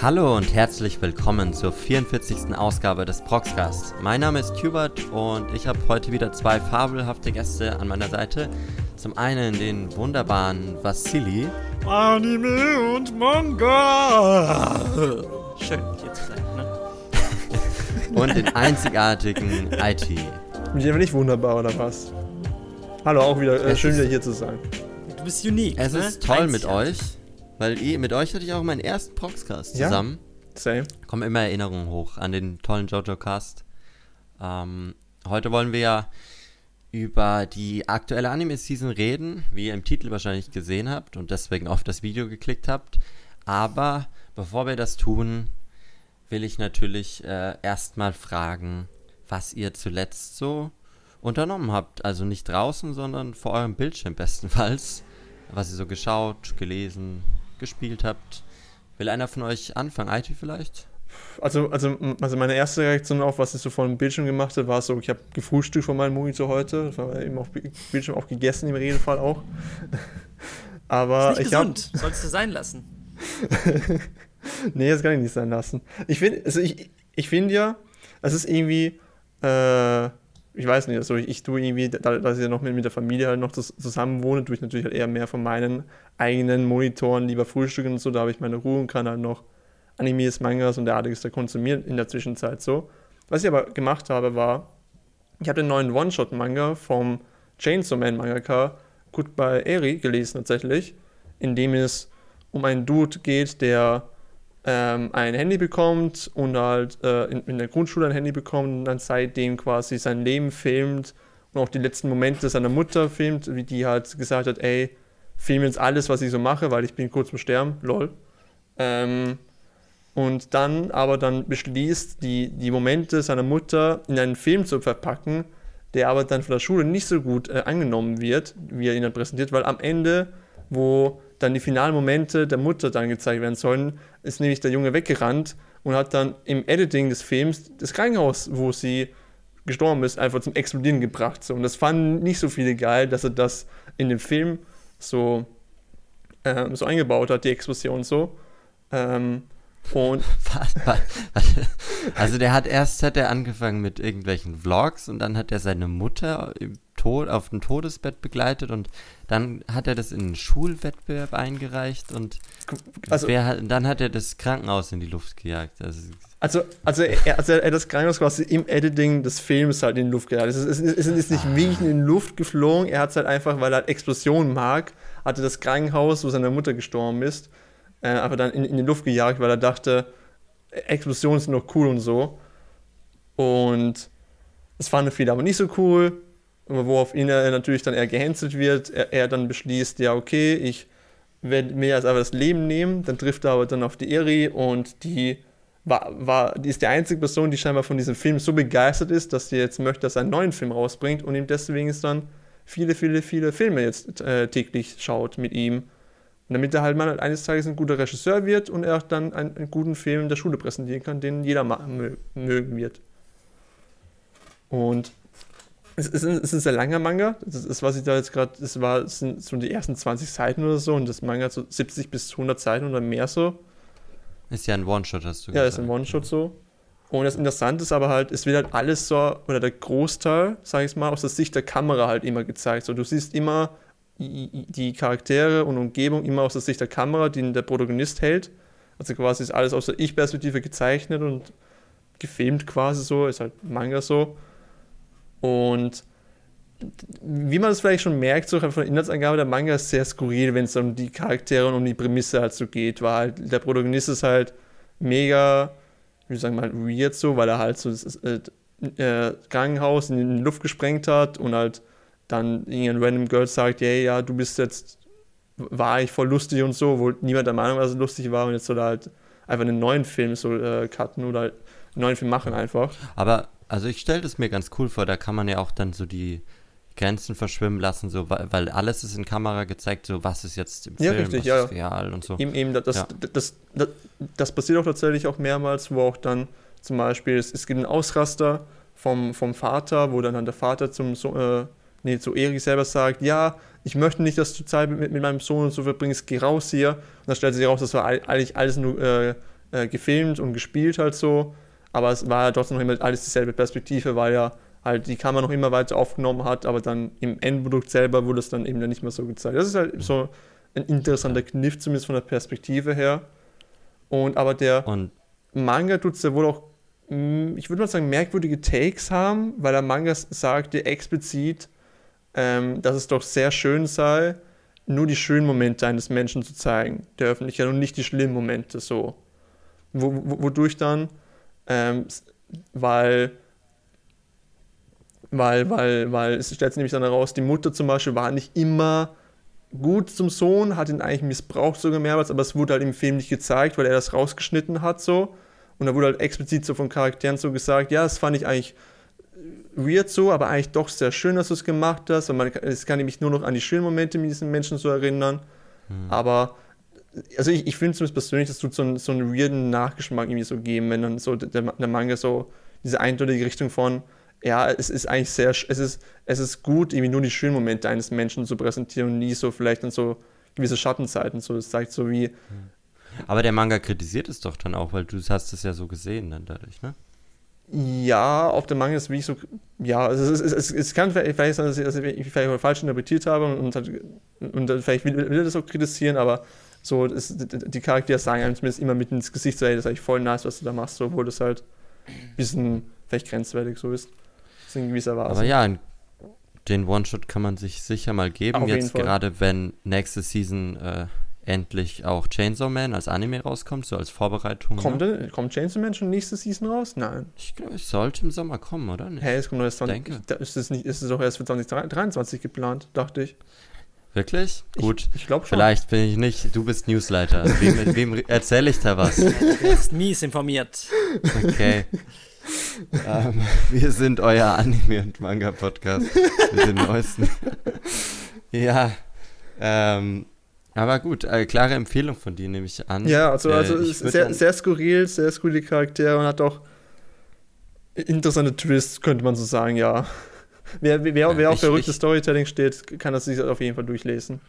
Hallo und herzlich willkommen zur 44. Ausgabe des Proxcast. Mein Name ist Hubert und ich habe heute wieder zwei fabelhafte Gäste an meiner Seite. Zum einen den wunderbaren Vassili. Anime und Manga. Schön, hier zu sein, ne? und den einzigartigen IT. Bin ich aber nicht wunderbar, oder was? Hallo, auch wieder äh, schön, wieder hier zu sein. Du bist unique. Es ne? ist toll mit Einzigartig. euch, weil ihr, mit euch hatte ich auch meinen ersten Proxcast Ja? zusammen. Same. kommen immer Erinnerungen hoch an den tollen JoJo-Cast. Ähm, heute wollen wir ja über die aktuelle Anime-Season reden, wie ihr im Titel wahrscheinlich gesehen habt und deswegen auf das Video geklickt habt. Aber bevor wir das tun, will ich natürlich äh, erstmal fragen, was ihr zuletzt so unternommen habt. Also nicht draußen, sondern vor eurem Bildschirm bestenfalls. Was ihr so geschaut, gelesen, gespielt habt. Will einer von euch anfangen? IT vielleicht? Also, also, also meine erste Reaktion auf, was ich so vor dem Bildschirm gemacht habe, war so, ich habe gefrühstückt von meinem Monitor heute. Das war eben auf Bi- Bildschirm auch gegessen, im Regelfall auch. Aber Ist nicht ich habe. gesund. Sollst du sein lassen. Nee, das kann ich nicht sein lassen. Ich finde, also ich, ich finde ja, es ist irgendwie, äh, ich weiß nicht, also ich, ich tue irgendwie, da, dass ich ja noch mit, mit der Familie halt noch zus- zusammen wohne, tue ich natürlich halt eher mehr von meinen eigenen Monitoren lieber frühstücken und so, da habe ich meine Ruhe und kann halt noch Animes, Mangas und derartiges da konsumieren in der Zwischenzeit so. Was ich aber gemacht habe, war, ich habe den neuen One-Shot-Manga vom Chainsaw Man Mangaka Goodbye Eri gelesen tatsächlich, in dem es um einen Dude geht, der ähm, ein Handy bekommt und halt äh, in, in der Grundschule ein Handy bekommt und dann seitdem quasi sein Leben filmt und auch die letzten Momente seiner Mutter filmt, wie die halt gesagt hat, ey, film jetzt alles, was ich so mache, weil ich bin kurz vor Sterben, lol. Ähm, und dann aber dann beschließt, die, die Momente seiner Mutter in einen Film zu verpacken, der aber dann von der Schule nicht so gut äh, angenommen wird, wie er ihn dann präsentiert, weil am Ende, wo dann die finalen Momente der Mutter dann gezeigt werden sollen, ist nämlich der Junge weggerannt und hat dann im Editing des Films das Krankenhaus, wo sie gestorben ist, einfach zum Explodieren gebracht. So. Und das fanden nicht so viele geil, dass er das in dem Film so, ähm, so eingebaut hat, die Explosion so. Ähm, und also der hat erst hat er angefangen mit irgendwelchen Vlogs und dann hat er seine Mutter Tod, auf dem Todesbett begleitet und dann hat er das in einen Schulwettbewerb eingereicht und also, hat, dann hat er das Krankenhaus in die Luft gejagt. Also, Also, also, er, also er hat das Krankenhaus quasi im Editing des Films halt in die Luft gejagt. Es ist, es ist, es nicht wirklich in die Luft geflogen. Er hat es halt einfach, weil er halt Explosionen mag, hatte das Krankenhaus, wo seine Mutter gestorben ist, äh, aber dann in, in die Luft gejagt, weil er dachte, Explosionen sind noch cool und so. Und das fanden viele aber nicht so cool, worauf ihn natürlich dann eher gehänselt wird. Er, er dann beschließt, ja, okay, ich werde mir jetzt aber das Leben nehmen. Dann trifft er aber dann auf die Eri und die war, war, die ist die einzige Person, die scheinbar von diesem Film so begeistert ist, dass sie jetzt möchte, dass er einen neuen Film rausbringt und ihm deswegen ist dann viele, viele, viele Filme jetzt äh, täglich schaut mit ihm. Und damit er halt mal eines Tages ein guter Regisseur wird und er auch dann einen, einen guten Film in der Schule präsentieren kann, den jeder mögen wird. Und es ist, ein, es ist ein sehr langer Manga. Das ist, was ich da jetzt gerade, das war, das sind so die ersten 20 Seiten oder so und das Manga hat so 70 bis 100 Seiten oder mehr so. ist ja ein One-Shot, hast du Ja, das ist gesagt. ein One-Shot so. Und das Interessante ist aber halt, es wird halt alles so, oder der Großteil, sag ich mal, aus der Sicht der Kamera halt immer gezeigt. So, du siehst immer die die Charaktere und Umgebung immer aus der Sicht der Kamera, die der Protagonist hält. Also quasi ist alles aus der Ich-Perspektive gezeichnet und gefilmt quasi so, ist halt Manga so. Und wie man es vielleicht schon merkt, so von der Inhaltsangabe, der Manga ist sehr skurril, wenn es um die Charaktere und um die Prämisse halt so geht, weil halt der Protagonist ist halt mega, wie sagen wir mal, weird so, weil er halt so das äh, äh, Krankenhaus in die Luft gesprengt hat und halt dann irgendein random Girl sagt, yeah, ja, du bist jetzt, war ich voll lustig und so, wo niemand der Meinung war, dass es lustig war und jetzt soll er halt einfach einen neuen Film so äh, cutten oder halt einen neuen Film machen einfach. Aber, also ich stelle das mir ganz cool vor, da kann man ja auch dann so die Grenzen verschwimmen lassen, so, weil, weil alles ist in Kamera gezeigt, so was ist jetzt im Ja, Film, richtig, ja, ist real und so. Eben, eben, das, Ja. das, das, das, das passiert auch tatsächlich auch mehrmals, wo auch dann zum Beispiel, es, es gibt einen Ausraster vom, vom Vater, wo dann, dann der Vater zum so äh, nee, zu Erik selber sagt, ja, ich möchte nicht, dass du Zeit mit, mit meinem Sohn und so verbringst, geh raus hier. Und dann stellt sich raus, das war eigentlich alles nur äh, äh, gefilmt und gespielt halt so, aber es war ja trotzdem noch immer alles dieselbe Perspektive, weil ja halt die Kamera noch immer weiter aufgenommen hat, aber dann im Endprodukt selber wurde es dann eben dann nicht mehr so gezeigt. Das ist halt so ein interessanter Kniff, zumindest von der Perspektive her. Und aber der Und Manga tut es ja wohl auch, mm, ich würde mal sagen, merkwürdige Takes haben, weil der Manga sagte explizit, ähm, dass es doch sehr schön sei, nur die schönen Momente eines Menschen zu zeigen, der Öffentlichkeit und nicht die schlimmen Momente so. Wo, wo, wodurch dann, ähm, weil, weil, weil, weil es stellt sich nämlich dann heraus, die Mutter zum Beispiel war nicht immer gut zum Sohn, hat ihn eigentlich missbraucht sogar mehrmals, aber es wurde halt im Film nicht gezeigt, weil er das rausgeschnitten hat so. Und da wurde halt explizit so von Charakteren so gesagt, ja, das fand ich eigentlich weird so, aber eigentlich doch sehr schön, dass du es gemacht hast. Und man, es kann nämlich nur noch an die schönen Momente mit diesen Menschen so erinnern. Aber, also ich, ich finde zumindest persönlich, das tut so einen, so einen weirden Nachgeschmack irgendwie so geben, wenn dann so der, der Manga so diese eindeutige Richtung von, ja, es ist eigentlich sehr, es ist, es ist gut, irgendwie nur die schönen Momente eines Menschen zu präsentieren und nie so vielleicht dann so gewisse Schattenzeiten. So, es zeigt so wie, aber der Manga kritisiert es doch dann auch, weil du hast es ja so gesehen dann dadurch, ne? Ja, auf dem Manga ist wie so, ja, also es, es, es, es kann vielleicht sein, dass ich, dass ich vielleicht falsch interpretiert habe und, und dann vielleicht will, will er das auch kritisieren, aber so, es, die Charaktere sagen einem zumindest immer mit ins Gesicht, so, ey, das ist eigentlich voll nice, was du da machst, so, obwohl das halt ein bisschen vielleicht grenzwertig so ist. Das ist in gewisser Weise. Aber ja, den One-Shot kann man sich sicher mal geben. Auf Jetzt gerade, wenn nächste Season äh, endlich auch Chainsaw Man als Anime rauskommt, so als Vorbereitung. Kommt, ne? kommt Chainsaw Man schon nächste Season raus? Nein. Ich glaube, es sollte im Sommer kommen, oder? Nicht? Hä, es kommt nur erst 20, denke. da ist es nicht, ist es doch erst für 2023 geplant, dachte ich. Wirklich? Gut. Ich glaube schon. Vielleicht bin ich nicht, du bist Newsleiter. Wem, wem erzähle ich da was? Du bist mies informiert. Okay. ähm, wir sind euer Anime- und Manga-Podcast mit den neuesten. ja. Ähm, aber gut, äh, klare Empfehlung von dir nehme ich an. Ja, also, Äh, also ich würd sehr, sehr skurril, sehr skurrile Charaktere und hat auch interessante Twists, könnte man so sagen, ja. Wer, wer, Ja, wer auf ich- verrücktes Storytelling steht, kann das sich auf jeden Fall durchlesen.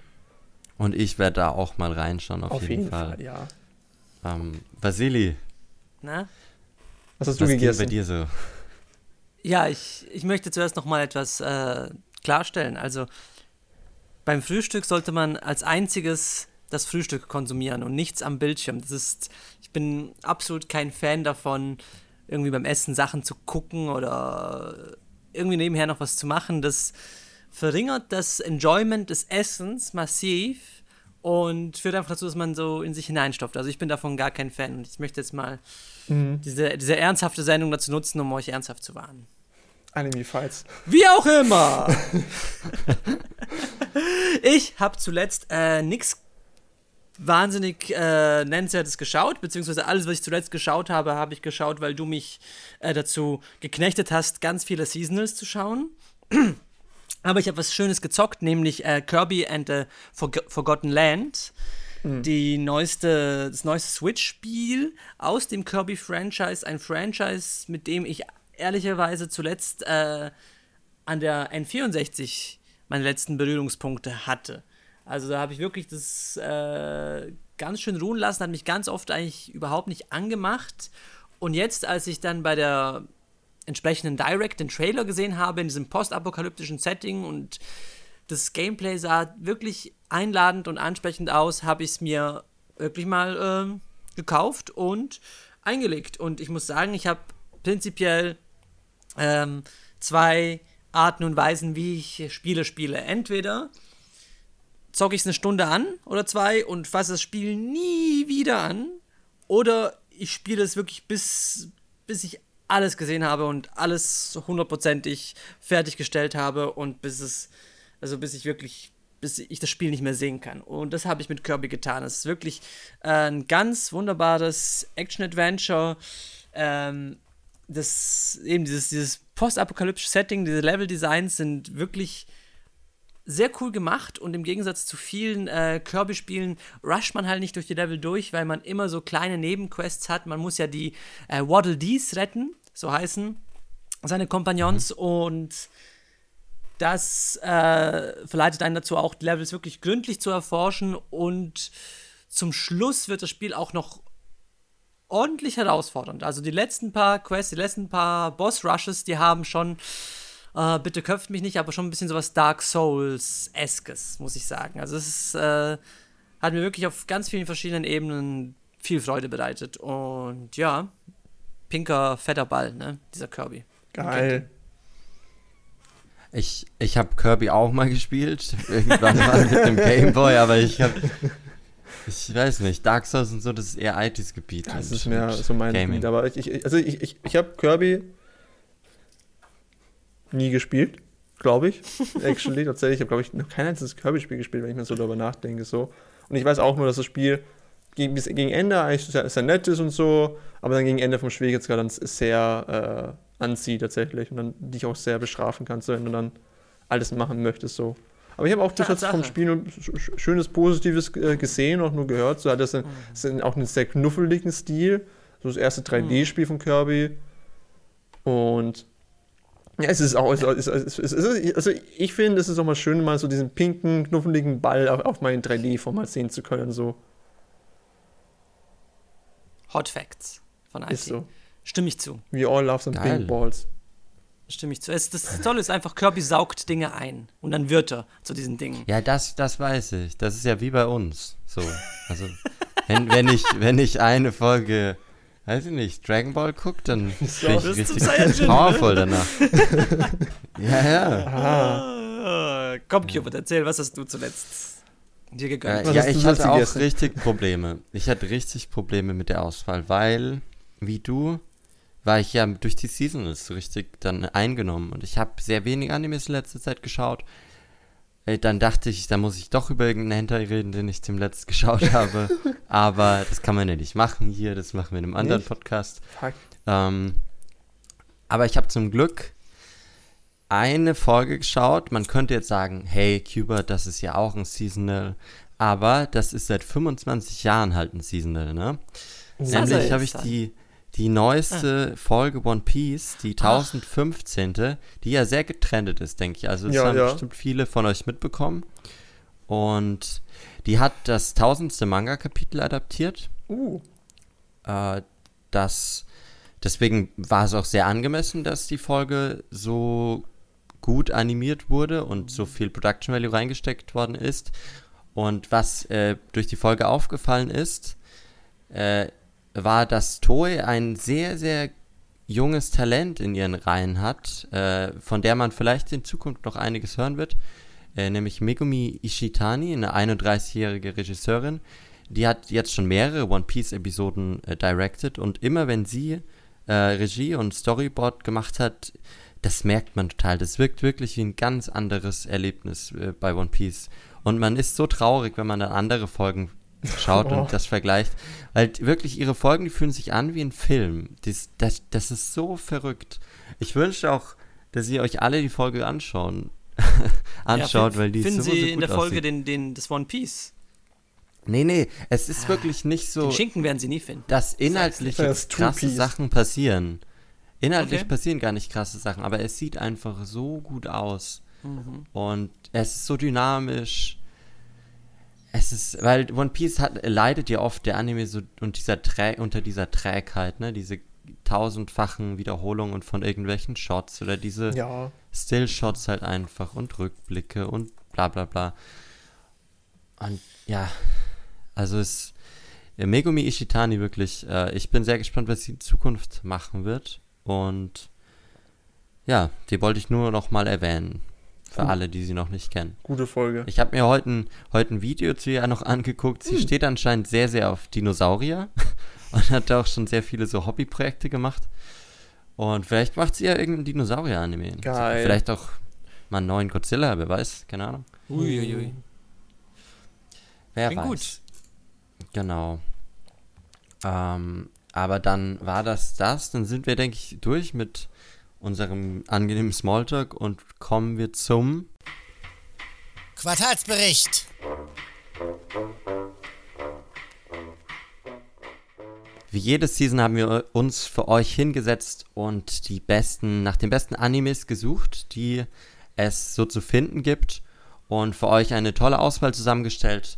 Und ich werde da auch mal reinschauen, auf, jeden, Fall. ja. Ähm, Vasili, Na? Was hast du was geht bei gegessen? dir so? Ja, ich, ich möchte zuerst noch mal etwas äh, klarstellen. Also beim Frühstück sollte man als einziges das Frühstück konsumieren und nichts am Bildschirm. Das ist, ich bin absolut kein Fan davon, irgendwie beim Essen Sachen zu gucken oder irgendwie nebenher noch was zu machen. Das verringert das Enjoyment des Essens massiv und führt einfach dazu, dass man so in sich hineinstopft. Also ich bin davon gar kein Fan und ich möchte jetzt mal Mhm. diese, diese ernsthafte Sendung dazu nutzen, um euch ernsthaft zu warnen. Anime Fights. Wie auch immer. ich habe zuletzt äh, nichts wahnsinnig äh, nennenswertes geschaut, beziehungsweise alles, was ich zuletzt geschaut habe, habe ich geschaut, weil du mich äh, dazu geknechtet hast, ganz viele Seasonals zu schauen. Aber ich habe was Schönes gezockt, nämlich äh, Kirby and the Forg Forgotten Land. Die neueste, das neueste Switch-Spiel aus dem Kirby-Franchise. Ein Franchise, mit dem ich ehrlicherweise zuletzt äh, an der N64 meine letzten Berührungspunkte hatte. Also da habe ich wirklich das äh, ganz schön ruhen lassen, hat mich ganz oft eigentlich überhaupt nicht angemacht. Und jetzt, als ich dann bei der entsprechenden Direct den Trailer gesehen habe in diesem postapokalyptischen Setting und das Gameplay sah wirklich einladend und ansprechend aus, habe ich es mir wirklich mal ähm, gekauft und eingelegt. Und ich muss sagen, ich habe prinzipiell ähm, zwei Arten und Weisen, wie ich Spiele spiele. Entweder zocke ich es eine Stunde an oder zwei und fasse das Spiel nie wieder an. Oder ich spiele es wirklich bis, bis ich alles gesehen habe und alles hundertprozentig fertiggestellt habe und bis es, also bis ich wirklich, bis ich das Spiel nicht mehr sehen kann. Und das habe ich mit Kirby getan. Es ist wirklich äh, ein ganz wunderbares Action-Adventure. Ähm, das, eben dieses, dieses postapokalyptische Setting, diese Level-Designs sind wirklich sehr cool gemacht und im Gegensatz zu vielen äh, Kirby-Spielen rusht man halt nicht durch die Level durch, weil man immer so kleine Nebenquests hat. Man muss ja die äh, Waddle Dees retten, so heißen seine Kompagnons und das äh, verleitet einen dazu auch, die Levels wirklich gründlich zu erforschen und zum Schluss wird das Spiel auch noch ordentlich herausfordernd. Also die letzten paar Quests, die letzten paar Boss-Rushes, die haben schon, äh, bitte köpft mich nicht, aber schon ein bisschen sowas Dark Souls-eskes, muss ich sagen. Also es ist, äh, hat mir wirklich auf ganz vielen verschiedenen Ebenen viel Freude bereitet. Und ja, pinker, fetter Ball, ne? Dieser Kirby. Geil. Ich, ich habe Kirby auch mal gespielt, irgendwann mal mit dem Gameboy, aber ich habe, ich weiß nicht, Dark Souls und so, das ist eher altes Gebiet. Das ist mehr so mein Gaming. Gebiet. Aber ich, ich, also ich, ich, ich habe Kirby nie gespielt, glaube ich. Actually, tatsächlich. Ich habe, glaube ich, noch kein einziges Kirby-Spiel gespielt, wenn ich mir so darüber nachdenke. So. Und ich weiß auch nur, dass das Spiel gegen, gegen Ende eigentlich sehr, sehr nett ist und so, aber dann gegen Ende vom Schwierigkeitsgrad dann sehr äh, anzieht tatsächlich und dann dich auch sehr bestrafen kannst, wenn du dann alles machen möchtest. So. Aber ich habe auch durchaus vom. Spiel nur sch- sch- schönes Positives äh, gesehen, auch nur gehört. So hat das, ist auch einen sehr knuffeligen Stil. So das erste 3D-Spiel von Kirby. Und ja, es ist auch, es ist, es ist, es ist, also ich finde, es ist auch mal schön, mal so diesen pinken, knuffeligen Ball auf, auf meinem 3D-Format sehen zu können. So Hot Facts von IT. ist so. Stimme ich zu. We all love some Geil. pink balls. Stimme ich zu. Es, das Tolle ist einfach, Kirby saugt Dinge ein. Und dann wird er zu diesen Dingen. Ja, das, das weiß ich. Das ist ja wie bei uns. So. Also, wenn, wenn, ich, wenn ich eine Folge, weiß ich nicht, Dragon Ball gucke, dann bin ich richtig Saiyajin, ne? powerful danach. ja, ja. Ah, Komm, Cupid, erzähl, was hast du zuletzt dir gegönnt? Was Äh, ja, ich hatte auch gegessen? richtig Probleme. Ich hatte richtig Probleme mit der Auswahl, weil, wie du, war ich ja durch die Seasonals so richtig dann eingenommen und ich habe sehr wenig Animes in letzter Zeit geschaut. Äh, Dann dachte ich, da muss ich doch über irgendeinen Hentai reden, den ich zum letzten geschaut habe. Aber das kann man ja nicht machen hier, das machen wir in einem anderen Nicht? Podcast. Fuck. Ähm, aber ich habe zum Glück eine Folge geschaut. Man könnte jetzt sagen, hey, Cuba, das ist ja auch ein Seasonal. Aber das ist seit 25 Jahren halt ein Seasonal, ne? Nämlich habe ich die, die neueste Folge One Piece, die 1015., die ja sehr getrennt ist, denke ich. Also das Ja, haben ja. bestimmt viele von euch mitbekommen. Und die hat das tausendste Manga-Kapitel adaptiert. Uh, Äh, das, deswegen war es auch sehr angemessen, dass die Folge so gut animiert wurde und so viel Production Value reingesteckt worden ist. Und was äh, durch die Folge aufgefallen ist, äh, war, dass Toei ein sehr, sehr junges Talent in ihren Reihen hat, äh, von der man vielleicht in Zukunft noch einiges hören wird, äh, nämlich Megumi Ishitani, eine 31-jährige Regisseurin. Die hat jetzt schon mehrere One Piece-Episoden äh, directed und immer wenn sie äh, Regie und Storyboard gemacht hat, das merkt man total. Das wirkt wirklich wie ein ganz anderes Erlebnis äh, bei One Piece. Und man ist so traurig, wenn man dann andere Folgen schaut Oh. und das vergleicht. Weil wirklich ihre Folgen, die fühlen sich an wie ein Film. Das, das, das ist so verrückt. Ich wünsche auch, dass ihr euch alle die Folge anschauen. anschaut, Ja, weil die Finden so, Sie so in gut der Folge aussieht. den, den, das One Piece. Nee, nee, es ist wirklich nicht so, Den Schinken werden Sie nie finden. dass inhaltlich Das krasse. Sachen passieren. Inhaltlich Okay. passieren gar nicht krasse Sachen, aber es sieht einfach so gut aus. Mhm. Und es ist so dynamisch. Es ist, weil One Piece hat, leidet ja oft der Anime so und dieser Trä unter dieser Trägheit, ne? Diese tausendfachen Wiederholungen von irgendwelchen Shots oder diese ja. Stillshots halt einfach und Rückblicke und bla bla bla. Und ja, also es Megumi Ishitani wirklich, äh, ich bin sehr gespannt, was sie in Zukunft machen wird. Und ja, die wollte ich nur noch mal erwähnen. Für Cool. alle, die sie noch nicht kennen. Gute Folge. Ich habe mir heute ein, heute ein Video zu ihr noch angeguckt. Hm. Sie steht anscheinend sehr, sehr auf Dinosaurier und hat auch schon sehr viele so Hobbyprojekte gemacht. Und vielleicht macht sie ja irgendein Dinosaurier-Anime. Geil. Vielleicht auch mal einen neuen Godzilla, wer weiß, keine Ahnung. Uiuiui. Wer Klingt weiß. gut. Genau. Ähm, aber dann war das das. Dann sind wir, denke ich, durch mit unserem angenehmen Smalltalk und kommen wir zum Quartalsbericht. Wie jede Season haben wir uns für euch hingesetzt und die besten, nach den besten Animes gesucht, die es so zu finden gibt und für euch eine tolle Auswahl zusammengestellt.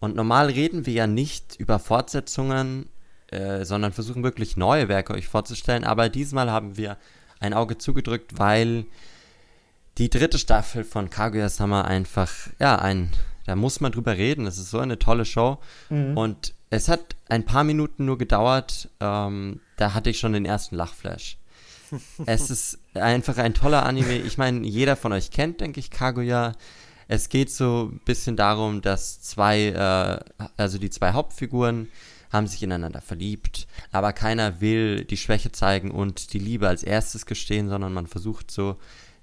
Und normal reden wir ja nicht über Fortsetzungen äh, sondern versuchen wirklich neue Werke euch vorzustellen. Aber diesmal haben wir ein Auge zugedrückt, weil die dritte Staffel von Kaguya-sama einfach, ja, ein, da muss man drüber reden. Es ist so eine tolle Show. Mhm. Und es hat ein paar Minuten nur gedauert, ähm, da hatte ich schon den ersten Lachflash. es ist einfach ein toller Anime. Ich meine, jeder von euch kennt, denke ich, Kaguya. Es geht so ein bisschen darum, dass zwei, äh, also die zwei Hauptfiguren haben sich ineinander verliebt, aber keiner will die Schwäche zeigen und die Liebe als erstes gestehen, sondern man versucht so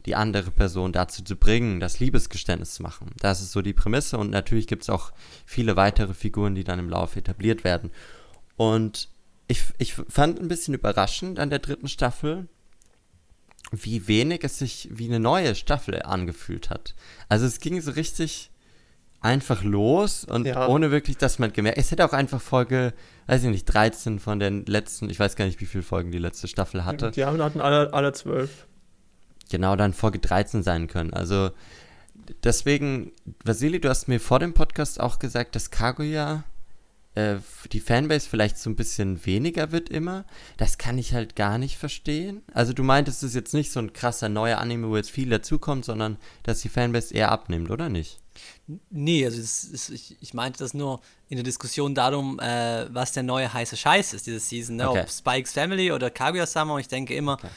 die andere Person dazu zu bringen, das Liebesgeständnis zu machen. Das ist so die Prämisse und natürlich gibt es auch viele weitere Figuren, die dann im Laufe etabliert werden. Und ich, ich fand ein bisschen überraschend an der dritten Staffel, wie wenig es sich wie eine neue Staffel angefühlt hat. Also es ging so richtig einfach los und ja. ohne wirklich, dass man gemerkt, es hätte auch einfach Folge, weiß ich nicht, 13 von den letzten, ich weiß gar nicht, wie viele Folgen die letzte Staffel hatte. Die hatten alle, alle 12 genau dann Folge 13 sein können. Also deswegen, Vasili, du hast mir vor dem Podcast auch gesagt, dass Kaguya äh, die Fanbase vielleicht so ein bisschen weniger wird immer. Das kann ich halt gar nicht verstehen. Also du meintest, es ist jetzt nicht so ein krasser neuer Anime, wo jetzt viel dazukommt, sondern dass die Fanbase eher abnimmt, oder nicht? Nee, also ist, ich, ich, meinte das nur in der Diskussion darum, äh, was der neue heiße Scheiß ist, diese Season. Ne? Okay. Ob Spikes Family oder Kaguya-sama. Ich denke immer, okay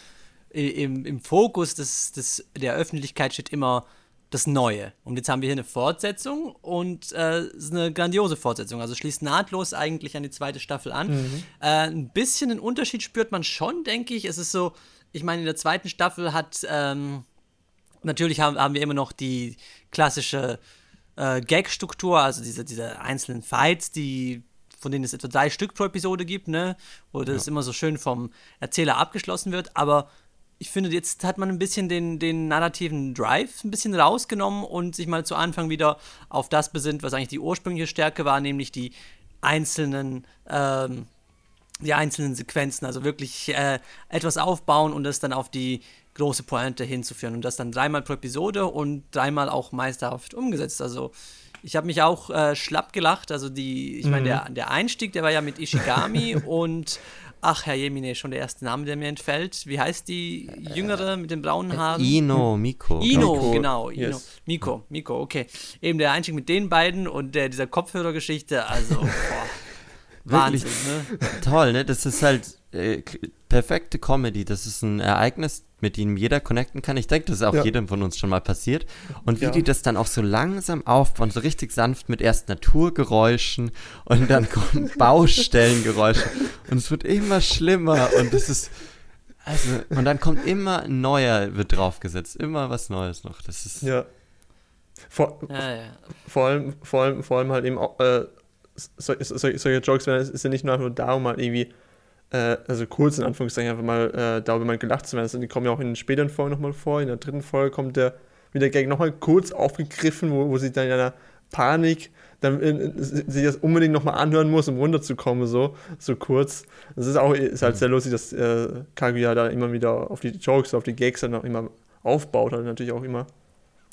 im, im Fokus des, des, der Öffentlichkeit steht immer das Neue. Und jetzt haben wir hier eine Fortsetzung und äh, ist eine grandiose Fortsetzung. Also schließt nahtlos eigentlich an die zweite Staffel an. Mhm. Äh, ein bisschen einen Unterschied spürt man schon, denke ich. Es ist so, ich meine, in der zweiten Staffel hat ähm, natürlich haben, haben wir immer noch die klassische äh, Gag-Struktur, also diese, diese einzelnen Fights, die von denen es etwa drei Stück pro Episode gibt, ne? Wo das ja. immer so schön vom Erzähler abgeschlossen wird. Aber ich finde, jetzt hat man ein bisschen den, den narrativen Drive ein bisschen rausgenommen und sich mal zu Anfang wieder auf das besinnt, was eigentlich die ursprüngliche Stärke war, nämlich die einzelnen, ähm, die einzelnen Sequenzen, also wirklich äh, etwas aufbauen und das dann auf die große Pointe hinzuführen und das dann dreimal pro Episode und dreimal auch meisterhaft umgesetzt. Also ich habe mich auch äh, schlapp gelacht. Also die, ich meine, mhm. der, der Einstieg, der war ja mit Ishigami und Ach, Herr Jemine, schon der erste Name, der mir entfällt. Wie heißt die Jüngere mit den braunen Haaren? Ino, Miko. Ino, Miko. genau. Ino. Yes. Miko, Miko, okay. Eben der Einstieg mit den beiden und der, dieser Kopfhörergeschichte, also, boah. Wahnsinn, ne? Toll, ne? Das ist halt äh, perfekte Comedy. Das ist ein Ereignis, mit dem jeder connecten kann. Ich denke, das ist auch ja. jedem von uns schon mal passiert. Und wie ja. die das dann auch so langsam aufbauen, so richtig sanft mit erst Naturgeräuschen und dann kommen Baustellengeräusche. Und es wird immer schlimmer und es ist. Also, und dann kommt immer ein neuer, wird draufgesetzt. Immer was Neues noch. Das ist. Ja. Vor, ja, ja. vor, allem, vor, allem, vor allem halt eben auch, äh, solche, solche Jokes, es ist ja nicht nur darum, halt irgendwie äh, also kurz in Anführungszeichen einfach mal äh, darüber mal gelacht zu werden. Also die kommen ja auch in den späteren Folgen nochmal vor. In der dritten Folge kommt der wieder Gag nochmal kurz aufgegriffen, wo, wo sie dann in einer Panik dann sich das unbedingt nochmal anhören muss, um runterzukommen, so, so kurz. Das ist auch ist halt sehr lustig, dass äh, Kaguya da immer wieder auf die Jokes, auf die Gags dann auch immer aufbaut, halt natürlich auch immer.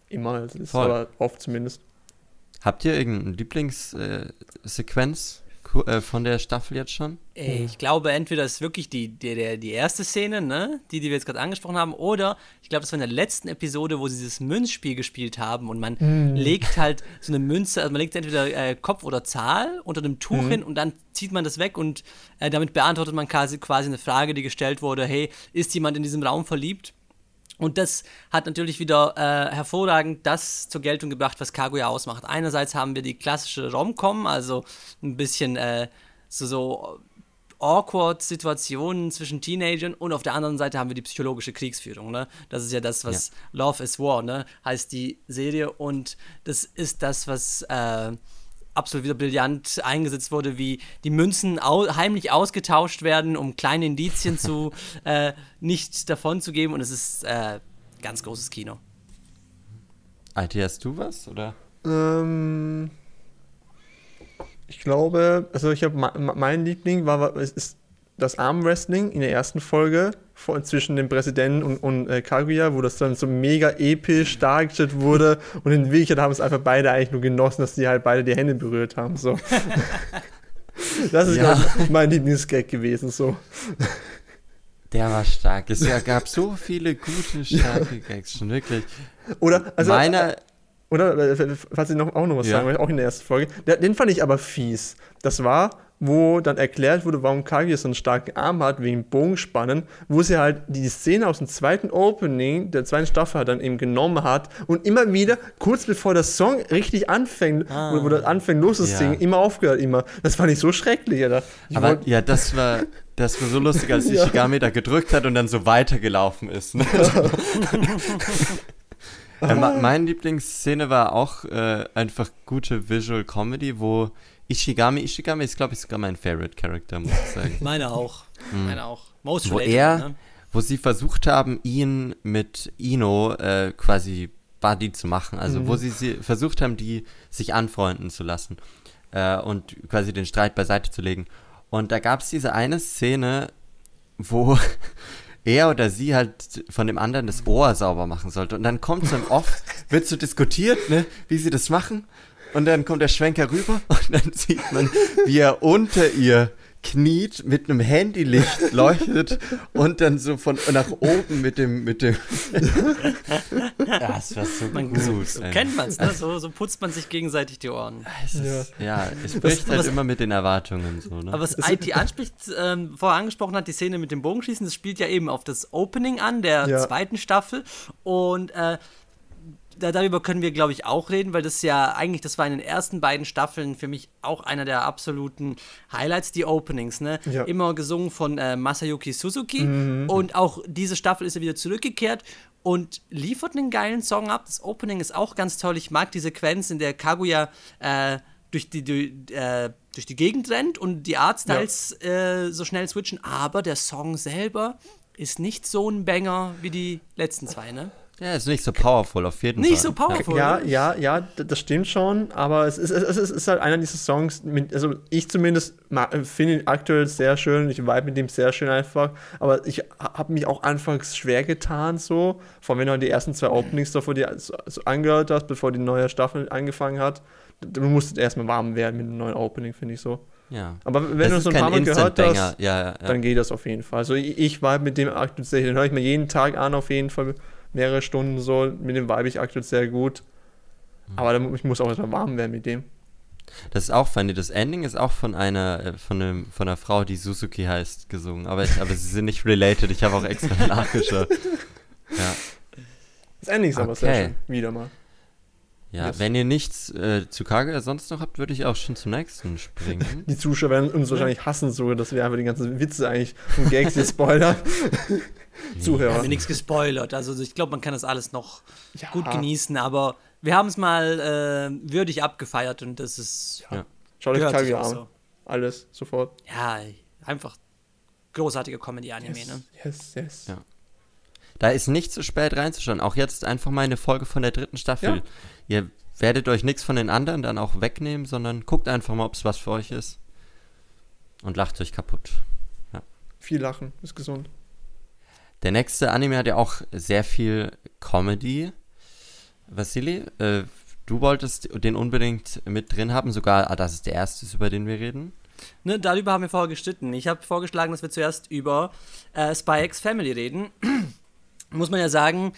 Immer, also ist aber oft zumindest. Habt ihr irgendeine Lieblingssequenz äh, von der Staffel jetzt schon? Äh, ich glaube, entweder ist wirklich die, die, die, die erste Szene, ne? die, die wir jetzt gerade angesprochen haben, oder ich glaube, das war in der letzten Episode, wo sie dieses Münzspiel gespielt haben und man mhm. legt halt so eine Münze, also man legt entweder äh, Kopf oder Zahl unter einem Tuch mhm. hin und dann zieht man das weg und äh, damit beantwortet man quasi, quasi eine Frage, die gestellt wurde: hey, ist jemand in diesem Raum verliebt? Und das hat natürlich wieder äh, hervorragend das zur Geltung gebracht, was Kaguya ausmacht. Einerseits haben wir die klassische Rom-Com, also ein bisschen äh, so, so awkward Situationen zwischen Teenagern und auf der anderen Seite haben wir die psychologische Kriegsführung. Ne? Das ist ja das, was ja. Love is War ne? heißt die Serie und das ist das, was äh, absolut wieder brillant eingesetzt wurde, wie die Münzen au heimlich ausgetauscht werden, um kleine Indizien zu äh, nicht davon zu geben. Und es ist äh, ganz großes Kino. IT, hast du was? Oder? Ähm, ich glaube, also ich habe mein Liebling war, war ist das Armwrestling in der ersten Folge von, zwischen dem Präsidenten und, und äh, Kaguya, wo das dann so mega episch dargestellt wurde und in Wirklichkeit haben es einfach beide eigentlich nur genossen, dass die halt beide die Hände berührt haben. So. Das ist Ja. ich, mein Lieblingsgag gewesen. So. Der war stark. Es gab so viele gute, starke Gags, schon wirklich. Oder, also, Meiner, Oder, äh, falls ich noch, auch noch was Ja. sagen will, auch in der ersten Folge, den fand ich aber fies. Das war, wo dann erklärt wurde, warum Kaguya so einen starken Arm hat, wegen Bogenspannen, wo sie halt die Szene aus dem zweiten Opening, der zweiten Staffel halt dann eben genommen hat und immer wieder, kurz bevor der Song richtig anfängt, wo, wo der anfängt loszusingen, Ja. immer aufgehört, immer. Das fand ich so schrecklich, Alter. Ich aber ja, das war, das war so lustig, als Ja. Ishigami da gedrückt hat und dann so weitergelaufen ist. Ne? Äh, me- meine Lieblingsszene war auch äh, einfach gute Visual Comedy, wo Ishigami, Ishigami ist glaube ich sogar mein Favorite Character, muss ich sagen. Meine auch. Meine auch. Most. Wo er- ne? wo sie versucht haben, ihn mit Ino äh, quasi Buddy zu machen. Also wo sie, sie versucht haben, die sich anfreunden zu lassen äh, und quasi den Streit beiseite zu legen. Und da gab es diese eine Szene, wo er oder sie halt von dem anderen das Ohr sauber machen sollte. Und dann kommt so im Off, wird so diskutiert, ne, wie sie das machen. Und dann kommt der Schwenker rüber und dann sieht man, wie er unter ihr kniet, mit einem Handylicht leuchtet und dann so von nach oben mit dem, mit dem. ja, das war so Man, gut. so, so kennt man es, ne? so, so putzt man sich gegenseitig die Ohren. Es ist, Ja. ja. es bricht halt was- immer mit den Erwartungen so, ne? Aber was IT anspricht, ähm, vorher angesprochen hat, die Szene mit dem Bogenschießen, das spielt ja eben auf das Opening an der Ja. zweiten Staffel. Und äh, da, darüber können wir, glaube ich, auch reden, weil das ja eigentlich, das war in den ersten beiden Staffeln für mich auch einer der absoluten Highlights, die Openings, ne? Ja. Immer gesungen von äh, Masayuki Suzuki. Mhm. Und auch diese Staffel ist er wieder zurückgekehrt und liefert einen geilen Song ab. Das Opening ist auch ganz toll. Ich mag die Sequenz, in der Kaguya äh, durch, die, durch, äh, durch die Gegend rennt und die Artstyles äh, so schnell switchen. Aber der Song selber ist nicht so ein Banger wie die letzten zwei, ne? Ja, ist nicht so powerful, auf jeden Nicht Fall. so powerful. Ja, oder? ja, ja, das stimmt schon, aber es ist, es ist, es ist halt einer dieser Songs, mit, also ich zumindest finde ihn aktuell sehr schön, ich vibe mit dem sehr schön einfach, aber ich habe mich auch anfangs schwer getan so, vor allem wenn du halt die ersten zwei Openings davor dir so, so angehört hast, bevor die neue Staffel angefangen hat, du musstest erstmal warm werden mit dem neuen Opening, finde ich so. Ja. Aber wenn Das du so ein paar Mal gehört hast, Ja, ja, ja. dann geht das auf jeden Fall. Also ich, ich vibe mit dem aktuell sehr, den höre ich mir jeden Tag an, auf jeden Fall mehrere Stunden so. Mit dem vibe ich aktuell sehr gut. Mhm. Aber ich muss auch erstmal warm werden mit dem. Das ist auch funny. Das Ending ist auch von einer, äh, von, einem, von einer Frau, die Suzuki heißt, gesungen. Aber, ich, aber sie sind nicht related. Ich habe auch extra nachgeschaut. Ja, Das Ending ist aber sehr Okay. schön. Wieder mal. Ja. Yes. wenn ihr nichts äh, zu Kaguya sonst noch habt, würde ich auch schon zum nächsten springen. Die Zuschauer werden uns wahrscheinlich hassen, so dass wir einfach die ganzen Witze eigentlich und Gags hier spoilern. Wir Zuhörer. haben nichts gespoilert. Also ich glaube, man kann das alles noch Ja. gut genießen, aber wir haben es mal äh, würdig abgefeiert und das ist Ja. Schaut euch auch an. so. Alles, sofort. Ja, einfach großartige Comedy-Anime, ne? Yes, yes. Ja. Da ist nicht zu spät reinzuschauen. Auch jetzt einfach mal eine Folge von der dritten Staffel. Ja. Ihr werdet euch nichts von den anderen dann auch wegnehmen, sondern guckt einfach mal, ob es was für euch ist. Und lacht euch kaputt. Viel Lachen, ist gesund. Der nächste Anime hat ja auch sehr viel Comedy. Vasili, äh, du wolltest den unbedingt mit drin haben, sogar, ah, das ist der erste, über den wir reden. Ne, darüber haben wir vorher gestritten. Ich habe vorgeschlagen, dass wir zuerst über äh, Spy X Family reden. Muss man ja sagen,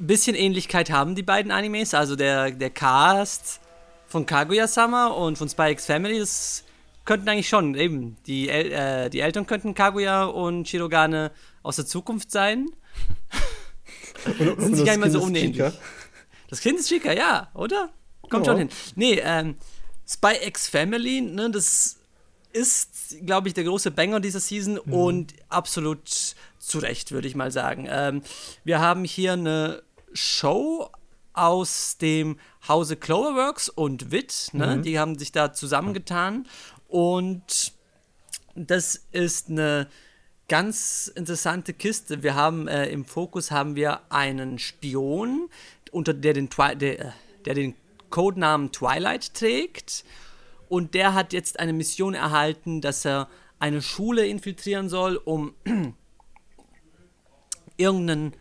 ein bisschen Ähnlichkeit haben die beiden Animes. Also der, der Cast von Kaguya-sama und von Spy X Family, das könnten eigentlich schon eben. Die, El äh, die Eltern könnten Kaguya und Shirogane aus der Zukunft sein. Und, und Sind sich gar nicht mal so unähnlich. Chica. Das Kind ist Chica, ja, oder? Kommt Ja. schon hin. Nee, ähm, Spy X Family, ne, das ist, glaube ich, der große Banger dieser Season Mhm. und absolut zu Recht, würde ich mal sagen. Ähm, wir haben hier eine Show aus dem Hause Cloverworks und Wit, Mhm. ne? die haben sich da zusammengetan und das ist eine ganz interessante Kiste. Wir haben äh, im Fokus haben wir einen Spion, unter der den, Twi der, äh, der den Codenamen Twilight trägt. Und der hat jetzt eine Mission erhalten, dass er eine Schule infiltrieren soll, um irgendeinen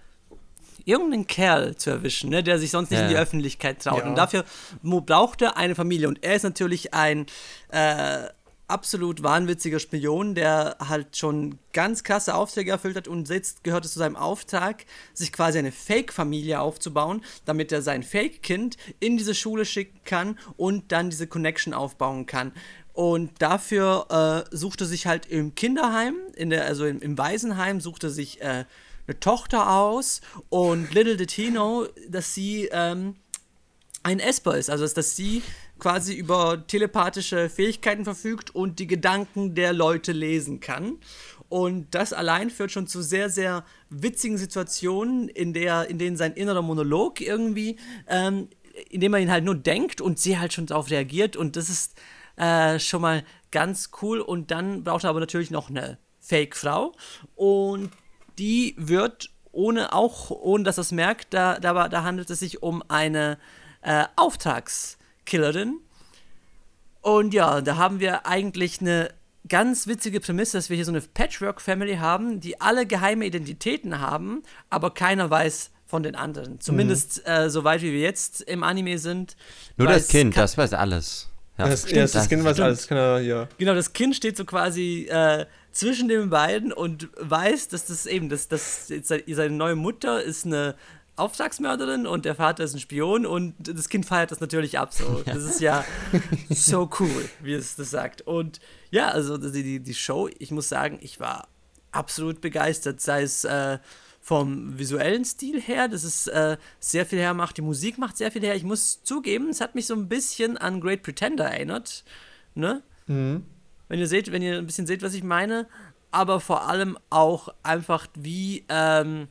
irgendeinen Kerl zu erwischen, ne, der sich sonst nicht Ja, in die. Öffentlichkeit traut. Ja. Und dafür braucht er eine Familie. Und er ist natürlich ein äh, absolut wahnwitziger Spion, der halt schon ganz krasse Aufträge erfüllt hat und jetzt gehört es zu seinem Auftrag, sich quasi eine Fake-Familie aufzubauen, damit er sein Fake-Kind in diese Schule schicken kann und dann diese Connection aufbauen kann. Und dafür äh, suchte sich halt im Kinderheim, in der, also im, im Waisenheim, suchte sich äh, eine Tochter aus und Little did he know, dass sie ähm, ein Esper ist, also dass sie quasi über telepathische Fähigkeiten verfügt und die Gedanken der Leute lesen kann. Und das allein führt schon zu sehr, sehr witzigen Situationen, in, der, in denen sein innerer Monolog irgendwie, ähm, indem man ihn halt nur denkt und sie halt schon darauf reagiert. Und das ist äh, schon mal ganz cool. Und dann braucht er aber natürlich noch eine Fake-Frau. Und die wird, ohne auch, ohne dass er es merkt, da, da, da handelt es sich um eine äh, Auftragskillerin. Und ja, da haben wir eigentlich eine ganz witzige Prämisse, dass wir hier so eine Patchwork-Family haben, die alle geheime Identitäten haben, aber keiner weiß von den anderen. Zumindest mhm. äh, so weit wie wir jetzt im Anime sind. Nur das Kind, das weiß alles. Ja, das, ja, das, das Kind weiß alles. Kann er, ja. Genau, das Kind steht so quasi äh, zwischen den beiden und weiß, dass das eben, dass, dass seine neue Mutter ist eine Auftragsmörderin und der Vater ist ein Spion und das Kind feiert das natürlich ab. So. Das ist ja so cool, wie es das sagt. Und ja, also die, die Show, ich muss sagen, ich war absolut begeistert, sei es äh, vom visuellen Stil her, das ist äh, sehr viel hermacht, die Musik macht sehr viel her. Ich muss zugeben, es hat mich so ein bisschen an Great Pretender erinnert. Ne? Mhm. Wenn ihr seht, wenn ihr ein bisschen seht, was ich meine, aber vor allem auch einfach wie, ähm,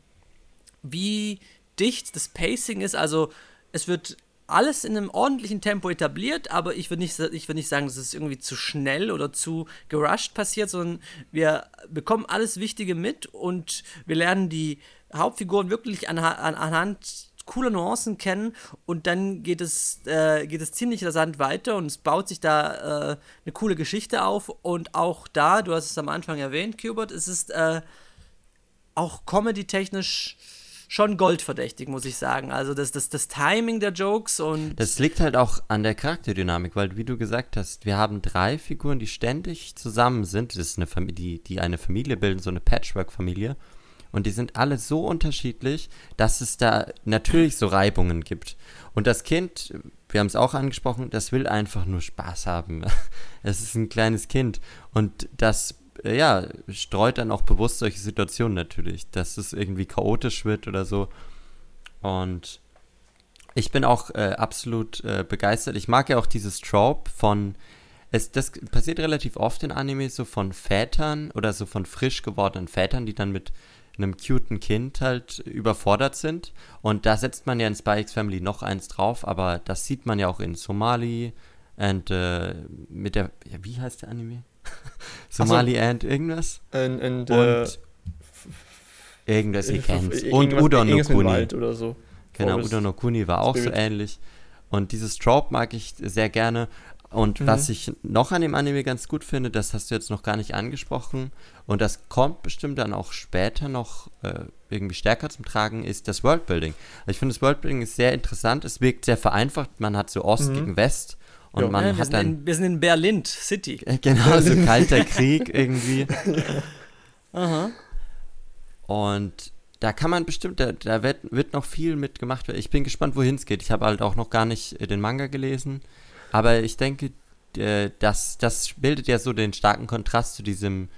wie dicht das Pacing ist. Also es wird alles in einem ordentlichen Tempo etabliert, aber ich würde nicht, würd nicht sagen, dass es irgendwie zu schnell oder zu gerusht passiert, sondern wir bekommen alles Wichtige mit und wir lernen die Hauptfiguren wirklich an, an, anhand cooler Nuancen kennen und dann geht es, äh, geht es ziemlich rasant weiter und es baut sich da äh, eine coole Geschichte auf und auch da, du hast es am Anfang erwähnt, Kubert, es ist äh, auch comedy-technisch schon goldverdächtig, muss ich sagen. Also das, das, das Timing der Jokes und. Das liegt halt auch an der Charakterdynamik, weil wie du gesagt hast, wir haben drei Figuren, die ständig zusammen sind. Das ist eine Familie, die, eine Familie bilden, so eine Patchwork-Familie. Und die sind alle so unterschiedlich, dass es da natürlich so Reibungen gibt. Und das Kind, wir haben es auch angesprochen, das will einfach nur Spaß haben. Es ist ein kleines Kind. Und das ja, streut dann auch bewusst solche Situationen natürlich, dass es irgendwie chaotisch wird oder so. Und ich bin auch äh, absolut äh, begeistert. Ich mag ja auch dieses Trope von, es, das passiert relativ oft in Animes, so von Vätern oder so von frisch gewordenen Vätern, die dann mit einem cuten Kind halt überfordert sind. Und da setzt man ja in Spikes Family noch eins drauf, aber das sieht man ja auch in Somali und äh, mit der, ja, wie heißt der Anime? Somali so, and irgendwas. And, and, und uh, irgendwas, ihr kennt Und Udon no Kuni. Oder so. Genau, Forest Udon no Kuni war auch Spirit. so ähnlich. Und dieses Trope mag ich sehr gerne. Und mhm. was ich noch an dem Anime ganz gut finde, das hast du jetzt noch gar nicht angesprochen, und das kommt bestimmt dann auch später noch äh, irgendwie stärker zum Tragen, ist das Worldbuilding. Ich finde, das Worldbuilding ist sehr interessant, es wirkt sehr vereinfacht, man hat so Ost mhm. gegen West und jo. man ja, hat dann. In, wir sind in Berlin City. Genau, so kalter Krieg irgendwie. Aha. Und da kann man bestimmt, da, da wird, wird noch viel mitgemacht. Ich bin gespannt, wohin es geht. Ich habe halt auch noch gar nicht den Manga gelesen. Aber ich denke, äh, das, das bildet ja so den starken Kontrast zu diesem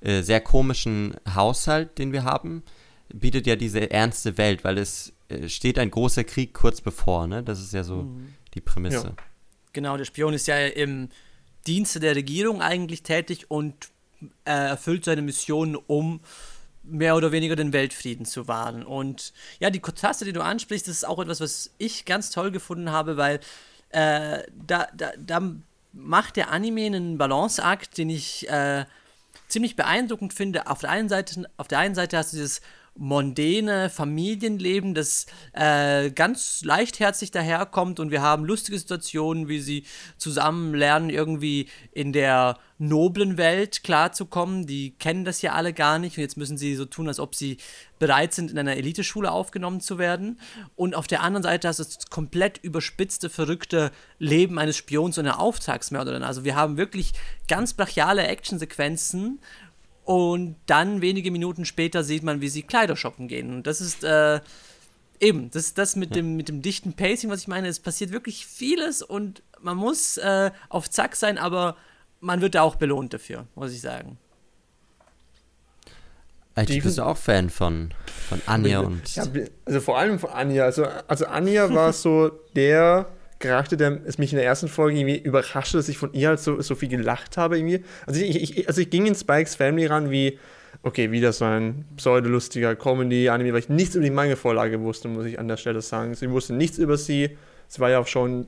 äh, sehr komischen Haushalt, den wir haben. Bietet ja diese ernste Welt, weil es äh, steht ein großer Krieg kurz bevor, ne? Das ist ja so mhm. die Prämisse. Ja. Genau, der Spion ist ja im Dienste der Regierung eigentlich tätig und äh, erfüllt seine Mission, um mehr oder weniger den Weltfrieden zu wahren. Und ja, die Kontraste, die du ansprichst, das ist auch etwas, was ich ganz toll gefunden habe, weil äh, da, da, da macht der Anime einen Balanceakt, den ich äh, ziemlich beeindruckend finde. Auf der einen Seite, auf der einen Seite hast du dieses mondäne Familienleben, das äh, ganz leichtherzig daherkommt und wir haben lustige Situationen, wie sie zusammen lernen, irgendwie in der noblen Welt klarzukommen. Die kennen das ja alle gar nicht und jetzt müssen sie so tun, als ob sie bereit sind, in einer Eliteschule aufgenommen zu werden. Und auf der anderen Seite hast du das komplett überspitzte, verrückte Leben eines Spions und einer Auftragsmörderin. Also wir haben wirklich ganz brachiale Actionsequenzen und dann wenige Minuten später sieht man, wie sie Kleider shoppen gehen. Und das ist äh, eben, das das mit, dem, mit dem dichten Pacing, was ich meine. Es passiert wirklich vieles und man muss äh, auf Zack sein, aber man wird da auch belohnt dafür, muss ich sagen. Eigentlich bist du auch Fan von, von Anja und. Ja, also vor allem von Anja. Also, also Anja war so der Charakter, der es mich in der ersten Folge irgendwie überraschte, dass ich von ihr halt so, so viel gelacht habe irgendwie. Also ich, ich, also ich ging in Spikes Family ran wie, okay, wieder so ein pseudolustiger Comedy-Anime, weil ich nichts über die Manga-Vorlage wusste, muss ich an der Stelle sagen. Sie wusste nichts über sie. Es war ja auch schon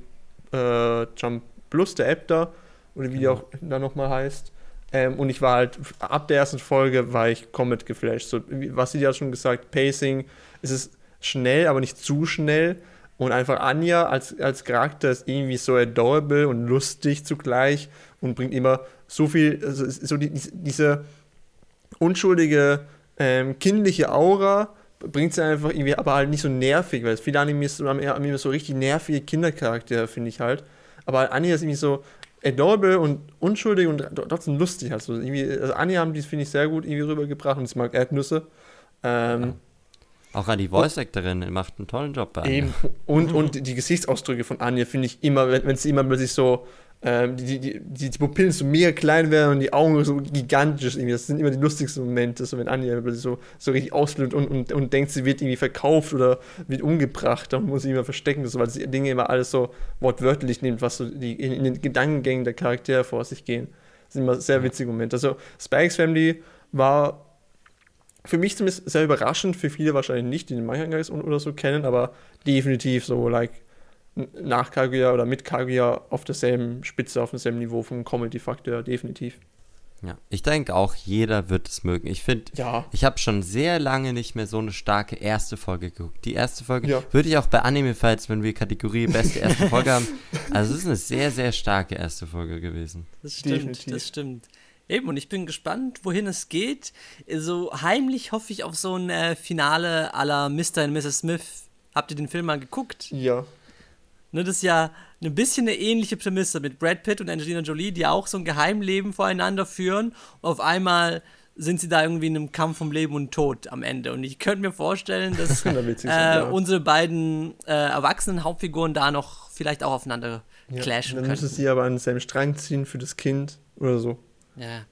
äh, Jump Plus, der App da, oder wie genau. die auch da nochmal heißt. Ähm, und ich war halt, ab der ersten Folge war ich komplett geflasht. So, was sie ja schon gesagt, Pacing, es ist schnell, aber nicht zu schnell. Und einfach Anja als, als Charakter ist irgendwie so adorable und lustig zugleich und bringt immer so viel, also so die, diese unschuldige, ähm, kindliche Aura bringt sie einfach irgendwie, aber halt nicht so nervig, weil viele Animes haben immer so richtig nervige Kindercharaktere, finde ich halt. Aber Anja ist irgendwie so adorable und unschuldig und trotzdem lustig. Also, irgendwie, also Anja haben die, finde ich, sehr gut irgendwie rübergebracht und ich mag Erdnüsse. Ähm. Auch an die Voice-Actorin macht einen tollen Job bei Anja. Und, und die Gesichtsausdrücke von Anja finde ich immer, wenn, wenn sie immer plötzlich so, ähm, die, die, die, die, Pupillen so mega klein werden und die Augen so gigantisch irgendwie. Das sind immer die lustigsten Momente, so wenn Anja plötzlich so, so richtig ausflippt und, und, und denkt, sie wird irgendwie verkauft oder wird umgebracht, dann muss sie immer verstecken, so, weil sie Dinge immer alles so wortwörtlich nimmt, was so die, in, in den Gedankengängen der Charaktere vor sich gehen. Das sind immer sehr witzige Momente. Also Spikes Family war für mich zumindest sehr überraschend, für viele wahrscheinlich nicht, die den Manga oder so kennen, aber definitiv so, like, nach Kaguya oder mit Kaguya auf derselben Spitze, auf demselben Niveau vom Comedy-Faktor, definitiv. Ja, ich denke auch, jeder wird es mögen. Ich finde, ja. ich habe schon sehr lange nicht mehr so eine starke erste Folge geguckt. Die erste Folge ja. würde ich auch bei Anime-Fights, wenn wir Kategorie beste erste Folge haben. Also es ist eine sehr, sehr starke erste Folge gewesen. Das stimmt, Definitiv. das stimmt. Eben, und ich bin gespannt, wohin es geht. So heimlich hoffe ich auf so ein äh, Finale la Mr. und Mrs. Smith. Habt ihr den Film mal geguckt? Ja. Ne, das ist ja ein bisschen eine ähnliche Prämisse mit Brad Pitt und Angelina Jolie, die auch so ein Geheimleben voreinander führen. Und auf einmal sind sie da irgendwie in einem Kampf um Leben und Tod am Ende. Und ich könnte mir vorstellen, dass äh, unsere beiden äh, erwachsenen Hauptfiguren da noch vielleicht auch aufeinander ja, clashen dann können. Dann müssen sie aber an seinem Strang ziehen für das Kind oder so. Ja.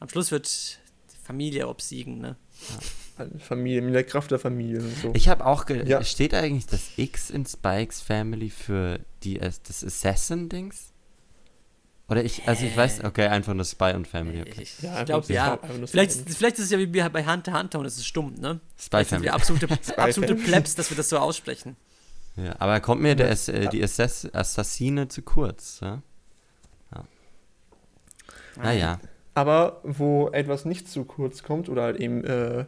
Am Schluss wird die Familie obsiegen, ne? Ja. Familie, mit der Kraft der Familie und so. Ich habe auch, ja. steht eigentlich das X in Spikes Family für die, das Assassin-Dings? Oder ich, also ich weiß, okay, einfach nur Spy und Family. Okay. Ich, ja, ich glaube, ja. Vielleicht, vielleicht ist es ja wie bei Hunter Hunter und es ist stumm, ne? Spy Family. Wir absolute, absolute Plebs, dass wir das so aussprechen. Ja, aber kommt mir der, äh, die Assass Assassine zu kurz, ja. Naja. Aber wo etwas nicht zu kurz kommt oder halt eben äh,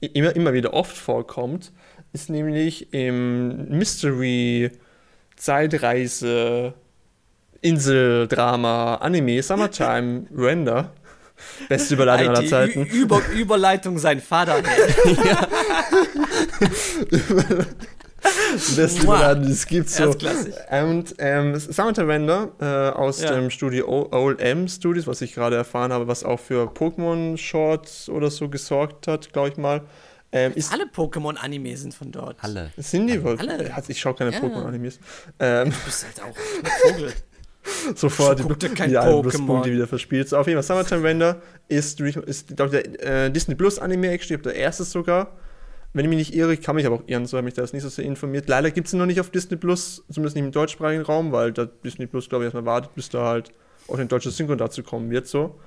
immer, immer wieder oft vorkommt, ist nämlich im Mystery Zeitreise Insel-Drama Anime Summertime Render. Beste Überleitung aller Zeiten. Über Überleitung sein Vater. ja. das Überladen, das gibt's so. Und ähm, Summertime Render äh, aus ja. dem Studio OLM Studios, was ich gerade erfahren habe, was auch für Pokémon Shorts oder so gesorgt hat, glaube ich mal. Ähm, ist, alle Pokémon-Anime sind von dort. Alle. Sind die wohl? Alle. Ich schaue keine ja. Pokémon-Animes. Ähm, du bist halt auch ein Vogel. Sofort die, kein die Pluspunkte wieder verspielt. So, auf jeden Fall, Summertime Render ist, ist glaube ich, der äh, Disney Plus Anime, ich glaube, der erste sogar wenn ich mich nicht irre, ich kann mich aber auch irren, so habe mich da nicht so sehr informiert. Leider gibt es ihn noch nicht auf Disney Plus, zumindest nicht im deutschsprachigen Raum, weil da Disney Plus, glaube ich, erstmal wartet, bis da halt auch ein deutsches Synchron dazu kommen wird, so.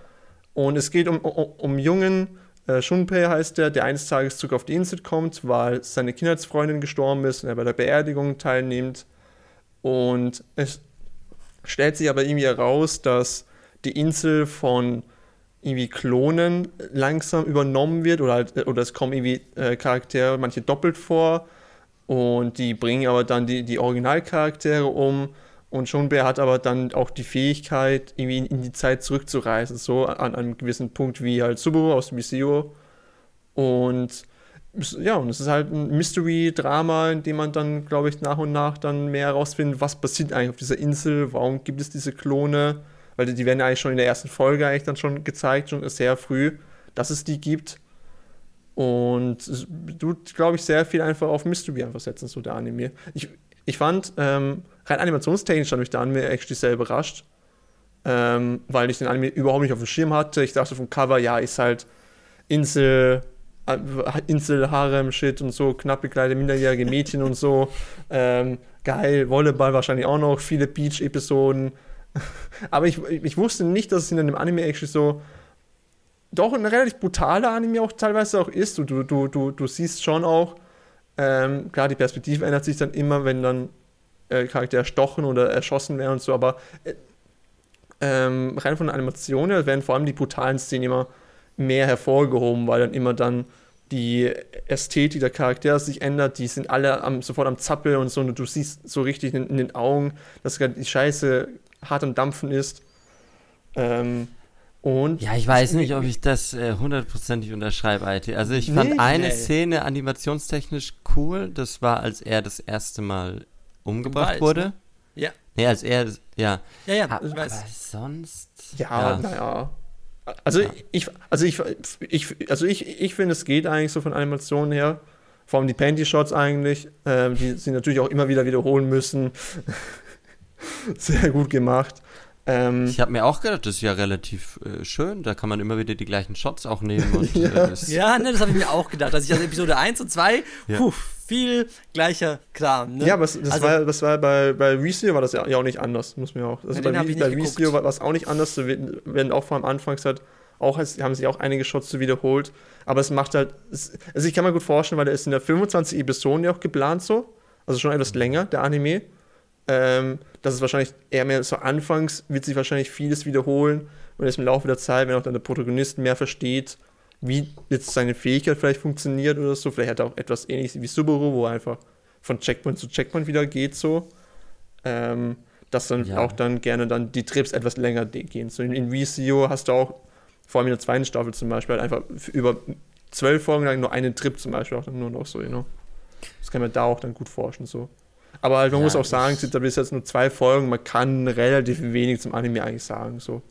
Und es geht um, um, um jungen, äh, Shunpei heißt der, der eines Tages zurück auf die Insel kommt, weil seine Kindheitsfreundin gestorben ist und er bei der Beerdigung teilnimmt. Und es stellt sich aber irgendwie heraus, dass die Insel von irgendwie Klonen langsam übernommen wird oder, halt, oder es kommen irgendwie äh, Charaktere, manche doppelt vor und die bringen aber dann die, die Originalcharaktere um und Schonbär hat aber dann auch die Fähigkeit, irgendwie in, in die Zeit zurückzureisen, so an, an, einem gewissen Punkt wie halt Subaru aus Visio und ja, und es ist halt ein Mystery-Drama, in dem man dann, glaube ich, nach und nach dann mehr herausfindet, was passiert eigentlich auf dieser Insel, warum gibt es diese Klone, weil die, werden eigentlich schon in der ersten Folge eigentlich dann schon gezeigt, schon sehr früh, dass es die gibt. Und du, glaube ich, sehr viel einfach auf Mystery einfach setzen, so der Anime. Ich, ich fand, ähm, rein animationstechnisch hat mich der Anime actually sehr überrascht, ähm, weil ich den Anime überhaupt nicht auf dem Schirm hatte. Ich dachte vom Cover, ja, ist halt Insel, äh, Insel, Harem, Shit und so, knapp bekleidete minderjährige Mädchen und so. Ähm, geil, Volleyball wahrscheinlich auch noch, viele Beach-Episoden. Aber ich, ich wusste nicht, dass es in einem Anime actually so doch ein relativ brutaler Anime auch teilweise auch ist. Du, du, du, du, du siehst schon auch, ähm, klar, die Perspektive ändert sich dann immer, wenn dann äh, Charaktere erstochen oder erschossen werden und so, aber äh, ähm, rein von der Animation her werden vor allem die brutalen Szenen immer mehr hervorgehoben, weil dann immer dann die Ästhetik der Charaktere sich ändert, die sind alle am, sofort am Zappeln und so und du siehst so richtig in, in den Augen, dass die Scheiße hart am Dampfen ist. Ähm, und ja, ich weiß nicht, ob ich das äh, hundertprozentig äh, unterschreibe, IT. Also ich fand nicht, eine nee. Szene animationstechnisch cool. Das war, als er das erste Mal umgebracht Weiß, wurde. Ne? Ja. Nee, als er, ja. Ja, ja, aber. Aber sonst. Ja, ja. naja. Also ja. ich, also ich, ich, also ich, ich finde, es geht eigentlich so von Animationen her. Vor allem die Panty-Shots eigentlich, äh, die sie natürlich auch immer wieder wiederholen müssen. Sehr gut gemacht. Ähm, ich habe mir auch gedacht, das ist ja relativ äh, schön, da kann man immer wieder die gleichen Shots auch nehmen. Und, ja. Äh, ja, ne, das habe ich mir auch gedacht. dass ich aus Episode 1 und 2, ja. puh, viel gleicher Kram. Ne? Ja, aber das, also, war, das war bei, bei Reseo war das ja, ja auch nicht anders, muss man auch. Also bei, bei Reseo war es auch nicht anders, so werden auch vor am Anfang gesagt, auch haben sich auch einige Shots wiederholt, aber es macht halt, also ich kann mir gut vorstellen, weil der ist in der 25 Episoden ja auch geplant so, also schon etwas länger, der Anime ähm, das ist wahrscheinlich eher mehr so anfangs, wird sich wahrscheinlich vieles wiederholen und erst im Laufe der Zeit, wenn auch dann der Protagonist mehr versteht, wie jetzt seine Fähigkeit vielleicht funktioniert oder so, vielleicht hat er auch etwas ähnliches wie Subaru, wo er einfach von Checkpoint zu Checkpoint wieder geht, so. Ähm, dass dann ja. auch dann gerne dann die Trips etwas länger gehen. So in, in VCO hast du auch, vor allem in der zweiten Staffel zum Beispiel, halt einfach über zwölf Folgen lang nur einen Trip zum Beispiel auch dann nur noch so, you know. Das kann man da auch dann gut forschen, so. Aber halt, man ja, muss auch sagen, es sind da bis jetzt nur zwei Folgen, man kann relativ wenig zum Anime eigentlich sagen. So.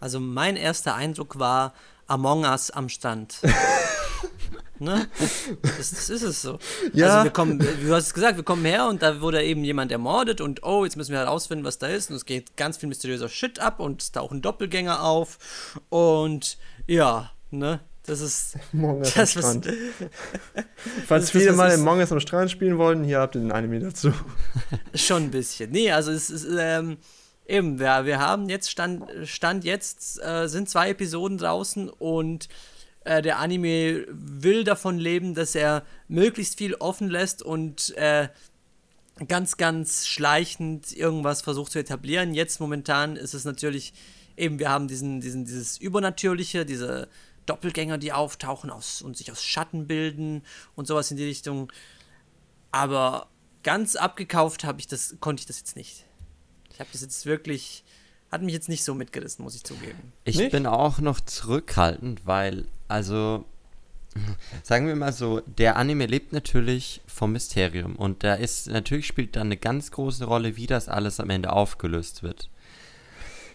Also mein erster Eindruck war Among Us am Stand. ne? Das, das, ist es so. Ja. Also wir kommen, du hast es gesagt, wir kommen her und da wurde eben jemand ermordet und oh, jetzt müssen wir halt ausfinden, was da ist. Und es geht ganz viel mysteriöser Shit ab und es tauchen Doppelgänger auf. Und ja, ne? Das ist. Mongas das am Strand. Falls viele mal in Mongas am Strand spielen wollen, hier habt ihr den Anime dazu. Schon ein bisschen. Nee, also es ist. Ähm, eben, wir, wir haben jetzt Stand, Stand jetzt, äh, sind zwei Episoden draußen und äh, der Anime will davon leben, dass er möglichst viel offen lässt und äh, ganz, ganz schleichend irgendwas versucht zu etablieren. Jetzt momentan ist es natürlich eben, wir haben diesen, diesen, dieses Übernatürliche, diese Doppelgänger, die auftauchen aus, und sich aus Schatten bilden und sowas in die Richtung. Aber ganz abgekauft habe ich das, konnte ich das jetzt nicht. Ich habe das jetzt wirklich, hat mich jetzt nicht so mitgerissen, muss ich zugeben. Ich nicht? bin auch noch zurückhaltend, weil, also, sagen wir mal so, der Anime lebt natürlich vom Mysterium und da ist, natürlich spielt da eine ganz große Rolle, wie das alles am Ende aufgelöst wird.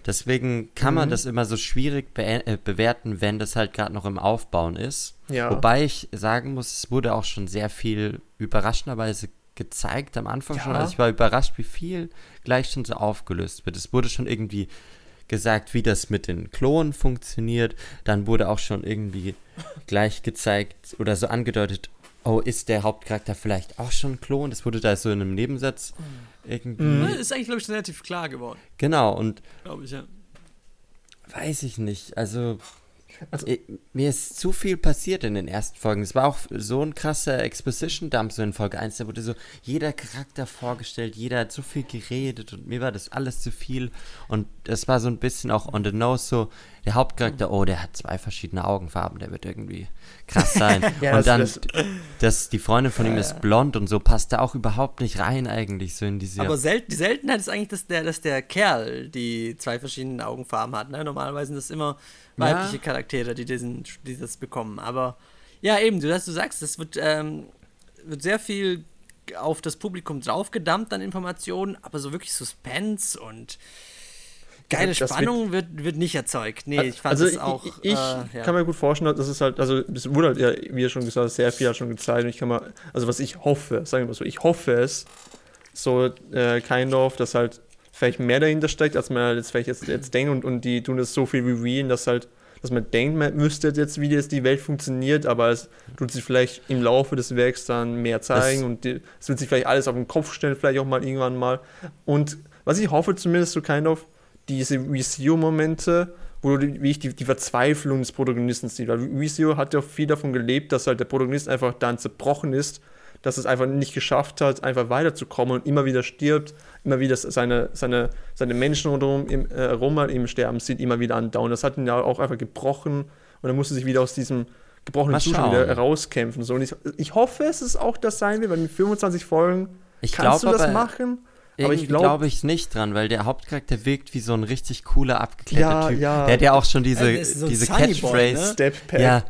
Deswegen kann man mhm. das immer so schwierig be äh, bewerten, wenn das halt gerade noch im Aufbauen ist. Ja. Wobei ich sagen muss, es wurde auch schon sehr viel überraschenderweise gezeigt am Anfang ja. schon. Also ich war überrascht, wie viel gleich schon so aufgelöst wird. Es wurde schon irgendwie gesagt, wie das mit den Klonen funktioniert. Dann wurde auch schon irgendwie gleich gezeigt oder so angedeutet, oh, ist der Hauptcharakter vielleicht auch schon Klon? Das wurde da so in einem Nebensatz mhm. Irgendwie. Mhm. Ist eigentlich, glaube ich, relativ klar geworden. Genau, und. Glaube ich, ja. Weiß ich nicht. Also, Also, mir ist zu viel passiert in den ersten Folgen. Es war auch so ein krasser Exposition-Dump so in Folge 1. Da wurde so jeder Charakter vorgestellt, jeder hat so viel geredet und mir war das alles zu viel. Und es war so ein bisschen auch on the nose so, der Hauptcharakter, oh, der hat zwei verschiedene Augenfarben, der wird irgendwie krass sein. ja, und dann, das, das, die Freundin von ihm ist blond und so passt da auch überhaupt nicht rein eigentlich so in diese. Aber sel die Seltenheit ist eigentlich, dass der, dass der Kerl die zwei verschiedenen Augenfarben hat. Ne? Normalerweise sind das immer weibliche ja. Charaktere, die, diesen, die das bekommen. Aber ja, eben, du, dass du sagst, es wird, ähm, wird sehr viel auf das Publikum draufgedammt an Informationen, aber so wirklich Suspense und geile das Spannung wird, wird, wird, nicht erzeugt. Nee, ich fand also es auch. Ich, ich äh, ja. kann mir gut vorstellen, dass es halt, also es wurde halt, ja, wie ihr schon gesagt habt, sehr viel hat schon gezeigt. Und ich kann mal, also was ich hoffe, sagen wir mal so, ich hoffe es, so äh, kind of, dass halt vielleicht mehr dahinter steckt, als man jetzt vielleicht jetzt, jetzt denkt und, und die tun das so viel revealen, dass halt, dass man denkt, man wüsste jetzt, wie jetzt die Welt funktioniert, aber es tut sich vielleicht im Laufe des Werks dann mehr zeigen das und die, es wird sich vielleicht alles auf den Kopf stellen, vielleicht auch mal irgendwann mal. Und was ich hoffe zumindest so kind of, diese Visio-Momente, wo du, wie ich die, die Verzweiflung des Protagonisten siehst. Weil Visio hat ja viel davon gelebt, dass halt der Protagonist einfach dann zerbrochen ist, dass es einfach nicht geschafft hat, einfach weiterzukommen und immer wieder stirbt, immer wieder seine, seine, seine Menschen rundherum im, äh, rum im Sterben sieht, immer wieder andauern. Das hat ihn ja auch einfach gebrochen und er musste sich wieder aus diesem gebrochenen Zustand wieder herauskämpfen. So, und ich, ich hoffe, es ist auch das sein wird, weil mit 25 Folgen ich kannst glaub, du das machen. Aber ich glaube glaub ich nicht dran, weil der Hauptcharakter wirkt wie so ein richtig cooler, abgeklärter ja, Typ. Ja. Der hat ja auch schon diese, äh, so diese Catchphrase. Ne? Step back. Ja.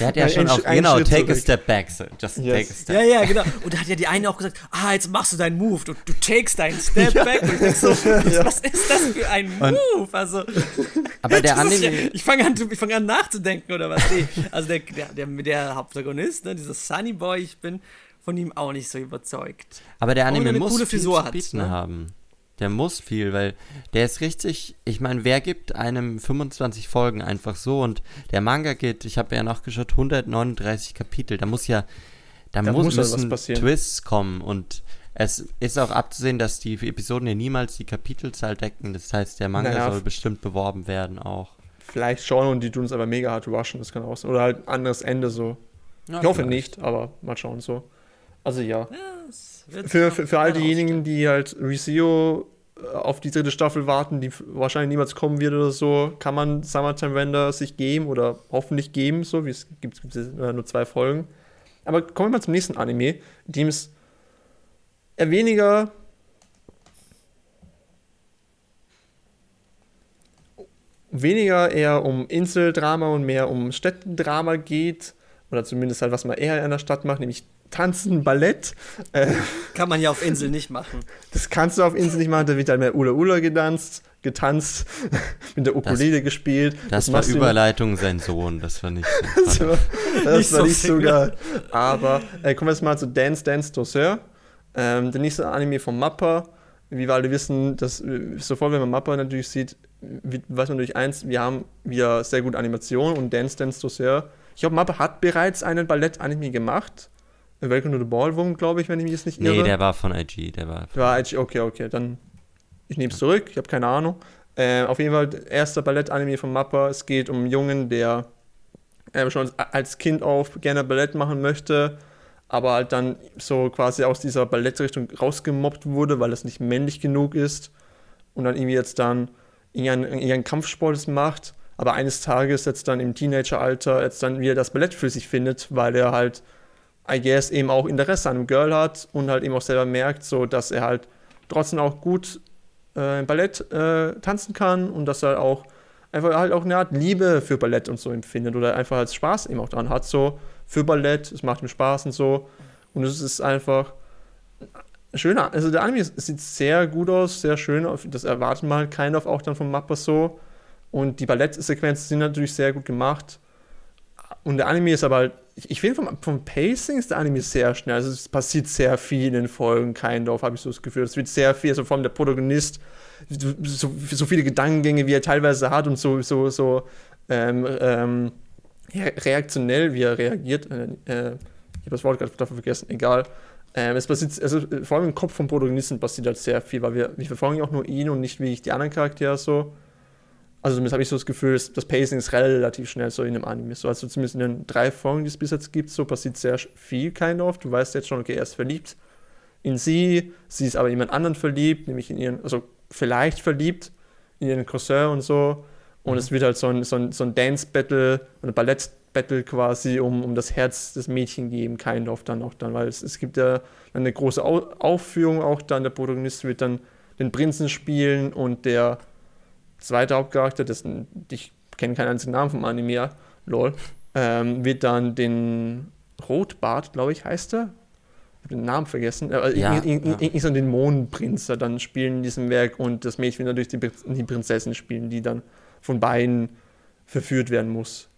Der hat ja, ja schon auch, genau, Schritt take zurück. a step back. So. Just yes. take a step Ja, ja, genau. Und da hat ja die eine auch gesagt, ah, jetzt machst du deinen Move. Du, du takest deinen Step ja. back. Und ich so, was ist das für ein Move? Und, also, aber der Anime... ich fange an, fang an nachzudenken, oder was? Nee. Also der, der, der, der Hauptprotagonist, ne, dieser Sunny Boy, ich bin von ihm auch nicht so überzeugt. Aber der Anime muss coole viel Frisur zu bieten hat, ne? haben. Der muss viel, weil der ist richtig. Ich meine, wer gibt einem 25 Folgen einfach so? Und der Manga geht, ich habe ja noch geschaut, 139 Kapitel. Da muss ja, da, da muss, muss müssen Twists kommen. Und es ist auch abzusehen, dass die Episoden ja niemals die Kapitelzahl decken. Das heißt, der Manga naja, soll bestimmt beworben werden auch. Vielleicht schon und die tun es aber mega hart rushen, das kann auch sein. Oder halt ein anderes Ende so. Ja, ich hoffe vielleicht. nicht, aber mal schauen so. Also ja. ja für, für, für all diejenigen, die halt Reseo äh, auf die dritte Staffel warten, die wahrscheinlich niemals kommen wird oder so, kann man Summertime Render sich geben oder hoffentlich geben, so wie es gibt, gibt es nur zwei Folgen. Aber kommen wir mal zum nächsten Anime, in dem es eher weniger weniger eher um Inseldrama und mehr um Städtendrama geht oder zumindest halt was man eher in der Stadt macht, nämlich Tanzen, Ballett. Äh, Kann man ja auf Insel nicht machen. Das kannst du auf Insel nicht machen, da wird halt mehr Ula Ula getanzt, getanzt, mit der Ukulele das, gespielt. Das, das war Überleitung sein Sohn, das war nicht so. das war, das nicht, war so nicht so geil. Aber äh, kommen wir jetzt mal zu Dance Dance Dosseur. Ähm, der nächste Anime von Mappa. Wie wir alle wissen, dass äh, sofort, wenn man Mappa natürlich sieht, weiß man natürlich eins, wir haben wieder sehr gute Animationen und Dance Dance Dosseur. Ich glaube, Mappa hat bereits einen Ballett-Anime gemacht. Welcome to the Ballroom, glaube ich, wenn ich mich jetzt nicht irre. Nee, der war von IG. Der war, war IG, okay, okay. Dann, ich nehme es zurück, ich habe keine Ahnung. Äh, auf jeden Fall, erster Ballett-Anime von Mappa. Es geht um einen Jungen, der äh, schon als Kind auf gerne Ballett machen möchte, aber halt dann so quasi aus dieser Ballettrichtung rausgemobbt wurde, weil es nicht männlich genug ist. Und dann irgendwie jetzt dann irgendeinen Kampfsport macht, aber eines Tages jetzt dann im Teenageralter jetzt dann wieder das Ballett für sich findet, weil er halt I guess, eben auch Interesse an einem Girl hat und halt eben auch selber merkt, so dass er halt trotzdem auch gut äh, Ballett äh, tanzen kann und dass er auch einfach halt auch eine Art Liebe für Ballett und so empfindet oder einfach als Spaß eben auch dran hat, so für Ballett, es macht ihm Spaß und so. Und es ist einfach schöner, also der Anime sieht sehr gut aus, sehr schön, das erwartet man halt keiner auch dann vom Mappa so. Und die Ballettsequenzen sind natürlich sehr gut gemacht und der Anime ist aber halt ich, ich finde vom, vom Pacing ist der Anime sehr schnell. Also es passiert sehr viel in den Folgen, kind of, habe ich so das Gefühl. Es wird sehr viel, also vor allem der Protagonist, so, so viele Gedankengänge, wie er teilweise hat und so, so, so ähm, ähm, reaktionell, wie er reagiert. Äh, äh, ich habe das Wort gerade dafür vergessen, egal. Ähm, es passiert, also vor allem im Kopf vom Protagonisten passiert halt sehr viel, weil wir, wir verfolgen ja auch nur ihn und nicht wie ich die anderen Charaktere so. Also zumindest habe ich so das Gefühl, das Pacing ist relativ schnell so in einem Anime. So, also zumindest in den drei Folgen, die es bis jetzt gibt, so passiert sehr viel kind of. Du weißt jetzt schon, okay, er ist verliebt in sie, sie ist aber in jemand anderen verliebt, nämlich in ihren, also vielleicht verliebt in ihren Cousin und so. Und mhm. es wird halt so ein, so ein, so ein Dance-Battle, ein Ballett-Battle quasi um, um das Herz des Mädchen geben, kind of dann auch dann, weil es, es gibt ja eine große Aufführung auch dann, der Protagonist wird dann den Prinzen spielen und der zweite Hauptcharakter, dessen ich kenne keinen einzigen Namen vom Anime, lol, ähm, wird dann den Rotbart, glaube ich, heißt er. Ich habe den Namen vergessen. Äh, ja, irgendwie ja. so den Mondprinz dann spielen in diesem Werk und das Mädchen wird natürlich die, die Prinzessin spielen, die dann von beiden verführt werden muss.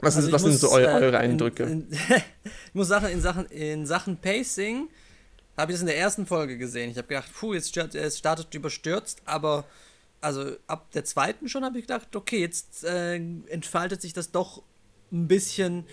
Was, also was muss, sind so eure, eure Eindrücke? In, in, ich muss sagen, in Sachen, in Sachen Pacing habe ich das in der ersten Folge gesehen. Ich habe gedacht, puh, jetzt startet überstürzt, aber also ab der zweiten schon habe ich gedacht, okay, jetzt äh, entfaltet sich das doch ein bisschen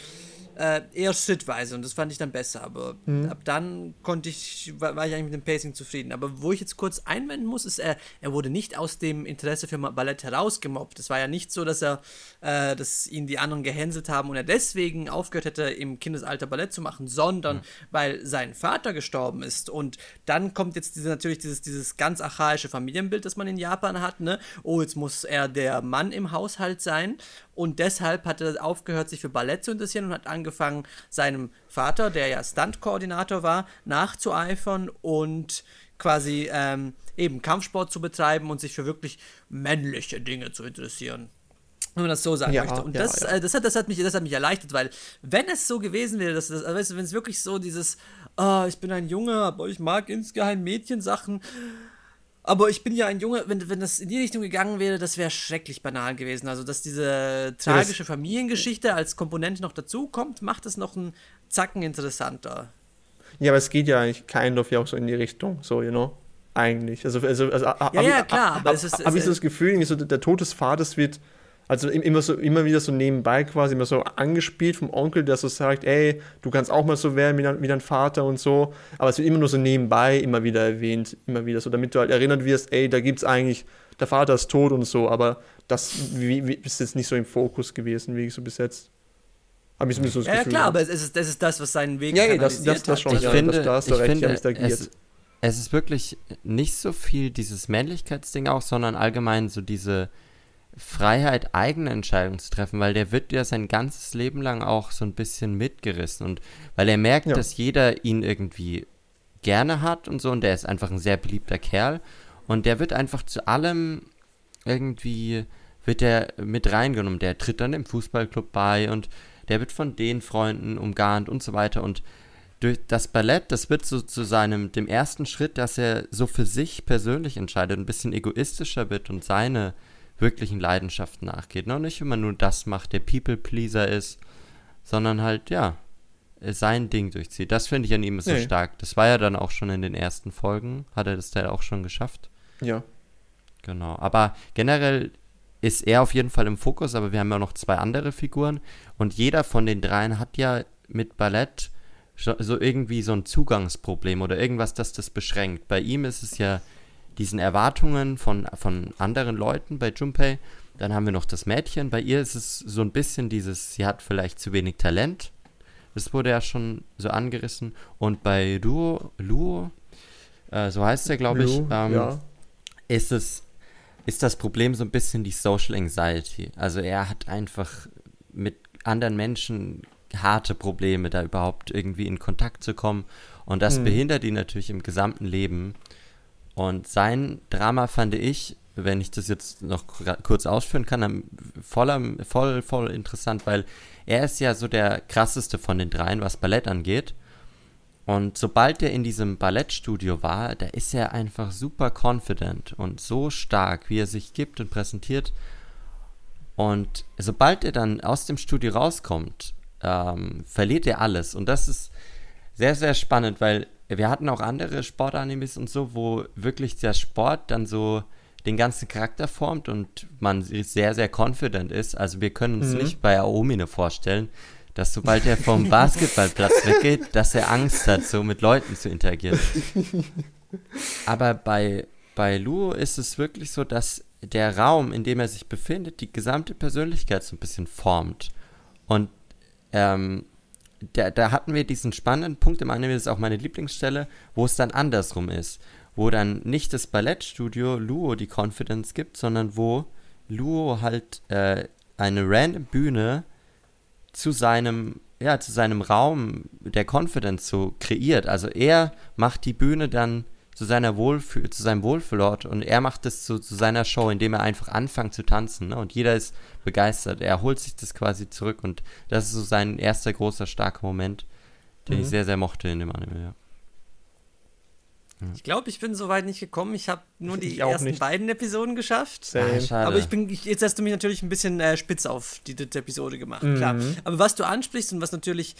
äh, eher schrittweise und das fand ich dann besser. Aber mhm. ab dann konnte ich, war, war, ich eigentlich mit dem Pacing zufrieden. Aber wo ich jetzt kurz einwenden muss, ist, er, er wurde nicht aus dem Interesse für Ballett herausgemobbt. Es war ja nicht so, dass er, äh, dass ihn die anderen gehänselt haben und er deswegen aufgehört hätte, im Kindesalter Ballett zu machen, sondern mhm. weil sein Vater gestorben ist. Und dann kommt jetzt diese, natürlich dieses, dieses ganz archaische Familienbild, das man in Japan hat, ne? Oh, jetzt muss er der Mann im Haushalt sein. Und deshalb hat er aufgehört, sich für Ballett zu interessieren und hat angefangen, seinem Vater, der ja Stunt-Koordinator war, nachzueifern und quasi ähm, eben Kampfsport zu betreiben und sich für wirklich männliche Dinge zu interessieren. Wenn man das so sagen ja, möchte. Und ja, das, ja. Äh, das, hat, das, hat mich, das hat mich erleichtert, weil wenn es so gewesen wäre, dass das, weißt du, wenn es wirklich so dieses, oh, ich bin ein Junge, aber ich mag insgeheim Mädchensachen, aber ich bin ja ein Junge, wenn, wenn das in die Richtung gegangen wäre, das wäre schrecklich banal gewesen. Also, dass diese tragische Familiengeschichte als Komponente noch dazu kommt, macht es noch einen Zacken interessanter. Ja, aber es geht ja eigentlich kind of ja auch so in die Richtung, so, you know? Eigentlich. Also, also, also ja, ja, klar, aber es ist. Habe ich so das Gefühl, so der Tod des Vaters wird also immer so, immer wieder so nebenbei quasi, immer so angespielt vom Onkel, der so sagt, ey, du kannst auch mal so werden wie dein, wie dein Vater und so. Aber es wird immer nur so nebenbei immer wieder erwähnt, immer wieder so, damit du halt erinnert wirst, ey, da gibt es eigentlich, der Vater ist tot und so, aber das wie, wie, ist jetzt nicht so im Fokus gewesen, wie ich so bis jetzt. Habe ich so das ja, Gefühl. Ja, klar, aber es ist, das ist das, was seinen Weg Ja, ja das, das, das schon, ich ja, finde, das, da hast du recht, finde, ich habe es, es ist wirklich nicht so viel dieses Männlichkeitsding auch, sondern allgemein so diese Freiheit, eigene Entscheidungen zu treffen, weil der wird ja sein ganzes Leben lang auch so ein bisschen mitgerissen und weil er merkt, ja. dass jeder ihn irgendwie gerne hat und so und der ist einfach ein sehr beliebter Kerl und der wird einfach zu allem irgendwie wird er mit reingenommen. Der tritt dann im Fußballclub bei und der wird von den Freunden umgarnt und so weiter und durch das Ballett, das wird so zu seinem, dem ersten Schritt, dass er so für sich persönlich entscheidet, ein bisschen egoistischer wird und seine wirklichen Leidenschaften nachgeht. Ne? Und nicht immer nur das macht, der People-Pleaser ist, sondern halt, ja, sein Ding durchzieht. Das finde ich an ihm so nee. stark. Das war ja dann auch schon in den ersten Folgen, hat er das da auch schon geschafft. Ja. Genau. Aber generell ist er auf jeden Fall im Fokus, aber wir haben ja noch zwei andere Figuren und jeder von den dreien hat ja mit Ballett so irgendwie so ein Zugangsproblem oder irgendwas, das das beschränkt. Bei ihm ist es ja diesen Erwartungen von, von anderen Leuten bei Junpei. Dann haben wir noch das Mädchen. Bei ihr ist es so ein bisschen dieses, sie hat vielleicht zu wenig Talent. Das wurde ja schon so angerissen. Und bei Luo, Luo äh, so heißt er, glaube ich, ähm, ja. ist es ist das Problem so ein bisschen die Social Anxiety. Also er hat einfach mit anderen Menschen harte Probleme, da überhaupt irgendwie in Kontakt zu kommen. Und das hm. behindert ihn natürlich im gesamten Leben. Und sein Drama fand ich, wenn ich das jetzt noch kurz ausführen kann, voll, voll, voll interessant, weil er ist ja so der krasseste von den dreien, was Ballett angeht. Und sobald er in diesem Ballettstudio war, da ist er einfach super confident und so stark, wie er sich gibt und präsentiert. Und sobald er dann aus dem Studio rauskommt, ähm, verliert er alles. Und das ist sehr, sehr spannend, weil wir hatten auch andere Sportanimes und so, wo wirklich der Sport dann so den ganzen Charakter formt und man sehr, sehr confident ist. Also wir können uns mhm. nicht bei Aomine vorstellen, dass sobald er vom Basketballplatz weggeht, dass er Angst hat, so mit Leuten zu interagieren. Aber bei bei Luo ist es wirklich so, dass der Raum, in dem er sich befindet, die gesamte Persönlichkeit so ein bisschen formt. Und ähm, da, da hatten wir diesen spannenden Punkt im Anime, das ist auch meine Lieblingsstelle, wo es dann andersrum ist. Wo dann nicht das Ballettstudio Luo die Confidence gibt, sondern wo Luo halt äh, eine random Bühne zu seinem, ja, zu seinem Raum der Confidence so kreiert. Also er macht die Bühne dann zu, seiner Wohlfühl, zu seinem Wohlfühlort und er macht es zu, zu seiner Show, indem er einfach anfängt zu tanzen. Ne? Und jeder ist begeistert. Er holt sich das quasi zurück und das ist so sein erster großer, starker Moment, den mhm. ich sehr, sehr mochte in dem Anime, ja. Ich glaube, ich bin so weit nicht gekommen. Ich habe nur die ersten nicht. beiden Episoden geschafft. Ah, aber ich bin, ich, jetzt hast du mich natürlich ein bisschen äh, spitz auf die dritte Episode gemacht, mhm. klar. Aber was du ansprichst und was natürlich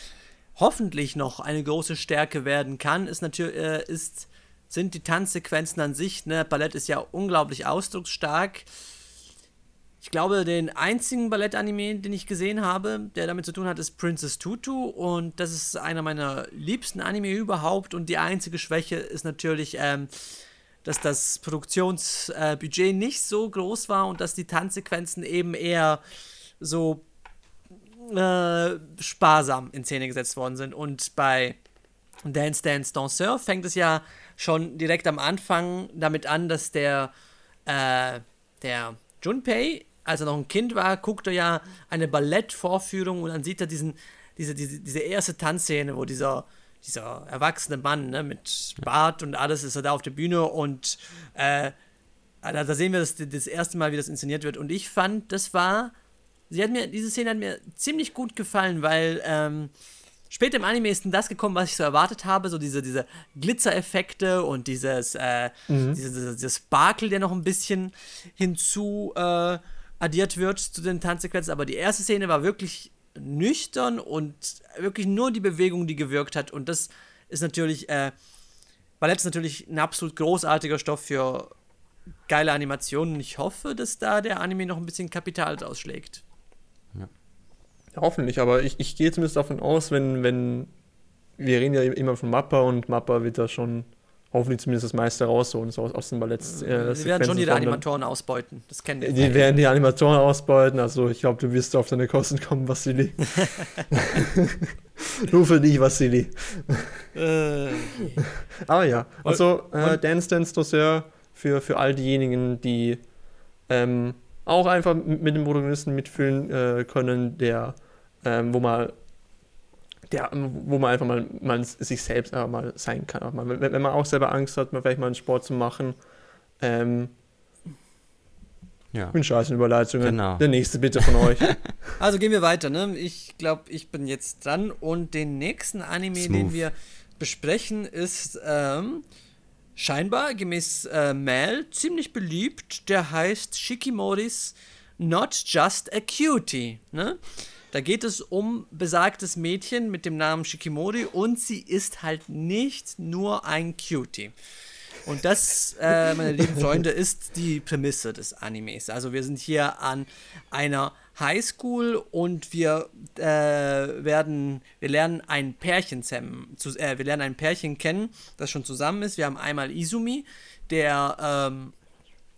hoffentlich noch eine große Stärke werden kann, ist natürlich, äh, ist sind die Tanzsequenzen an sich. Ne? Ballett ist ja unglaublich ausdrucksstark. Ich glaube, den einzigen Ballett-Anime, den ich gesehen habe, der damit zu tun hat, ist Princess Tutu. Und das ist einer meiner liebsten Anime überhaupt. Und die einzige Schwäche ist natürlich, ähm, dass das Produktionsbudget äh, nicht so groß war und dass die Tanzsequenzen eben eher so äh, sparsam in Szene gesetzt worden sind. Und bei Dance Dance Danseur fängt es ja schon direkt am Anfang damit an, dass der, äh, der Junpei, als er noch ein Kind war, guckt er ja eine Ballettvorführung und dann sieht er diesen, diese, diese, diese erste Tanzszene, wo dieser, dieser erwachsene Mann ne, mit Bart und alles ist er da auf der Bühne und äh, da, da, sehen wir das, das erste Mal, wie das inszeniert wird. Und ich fand, das war, sie hat mir, diese Szene hat mir ziemlich gut gefallen, weil ähm, Später im Anime ist dann das gekommen, was ich so erwartet habe, so diese, diese Glitzereffekte und dieses, äh, mhm. dieses, dieses Sparkle, der noch ein bisschen hinzu äh, addiert wird zu den Tanzsequenzen. Aber die erste Szene war wirklich nüchtern und wirklich nur die Bewegung, die gewirkt hat. Und das ist natürlich, äh, Ballett ist natürlich ein absolut großartiger Stoff für geile Animationen. Ich hoffe, dass da der Anime noch ein bisschen Kapital ausschlägt. Ja, hoffentlich, aber ich, ich gehe zumindest davon aus, wenn, wenn, wir reden ja immer von Mappa und Mappa wird da schon hoffentlich zumindest das meiste rausholen, so aus, aus den Balletts. Äh, Sie werden schon die Animatoren ausbeuten, das kennen wir. Die werden die Animatoren ausbeuten, also ich glaube, du wirst auf deine Kosten kommen, Vassili. Nur für dich, Vassili. äh. Aber ja, also äh, Dance Dance Dossier für, für all diejenigen, die ähm, auch einfach mit dem Protagonisten mitfühlen äh, können, der ähm, wo man der, wo man einfach mal, mal sich selbst einfach mal sein kann. Mal, wenn, wenn, man auch selber Angst hat, mal vielleicht mal einen Sport zu machen. Ähm, ja. bin scheiße Überleitungen. Genau. Der nächste bitte von euch. Also gehen wir weiter. Ne? Ich glaube, ich bin jetzt dran und den nächsten Anime, Smooth. den wir besprechen, ist ähm, scheinbar gemäß äh, Mel ziemlich beliebt. Der heißt Shikimoris Not Just a Cutie. Ne? Da geht es um besagtes Mädchen mit dem Namen Shikimori und sie ist halt nicht nur ein Cutie. Und das, äh, meine lieben Freunde, ist die Prämisse des Animes. Also wir sind hier an einer Highschool und wir äh, werden, wir lernen ein Pärchen zu, äh, wir lernen ein Pärchen kennen, das schon zusammen ist. Wir haben einmal Izumi, der ähm,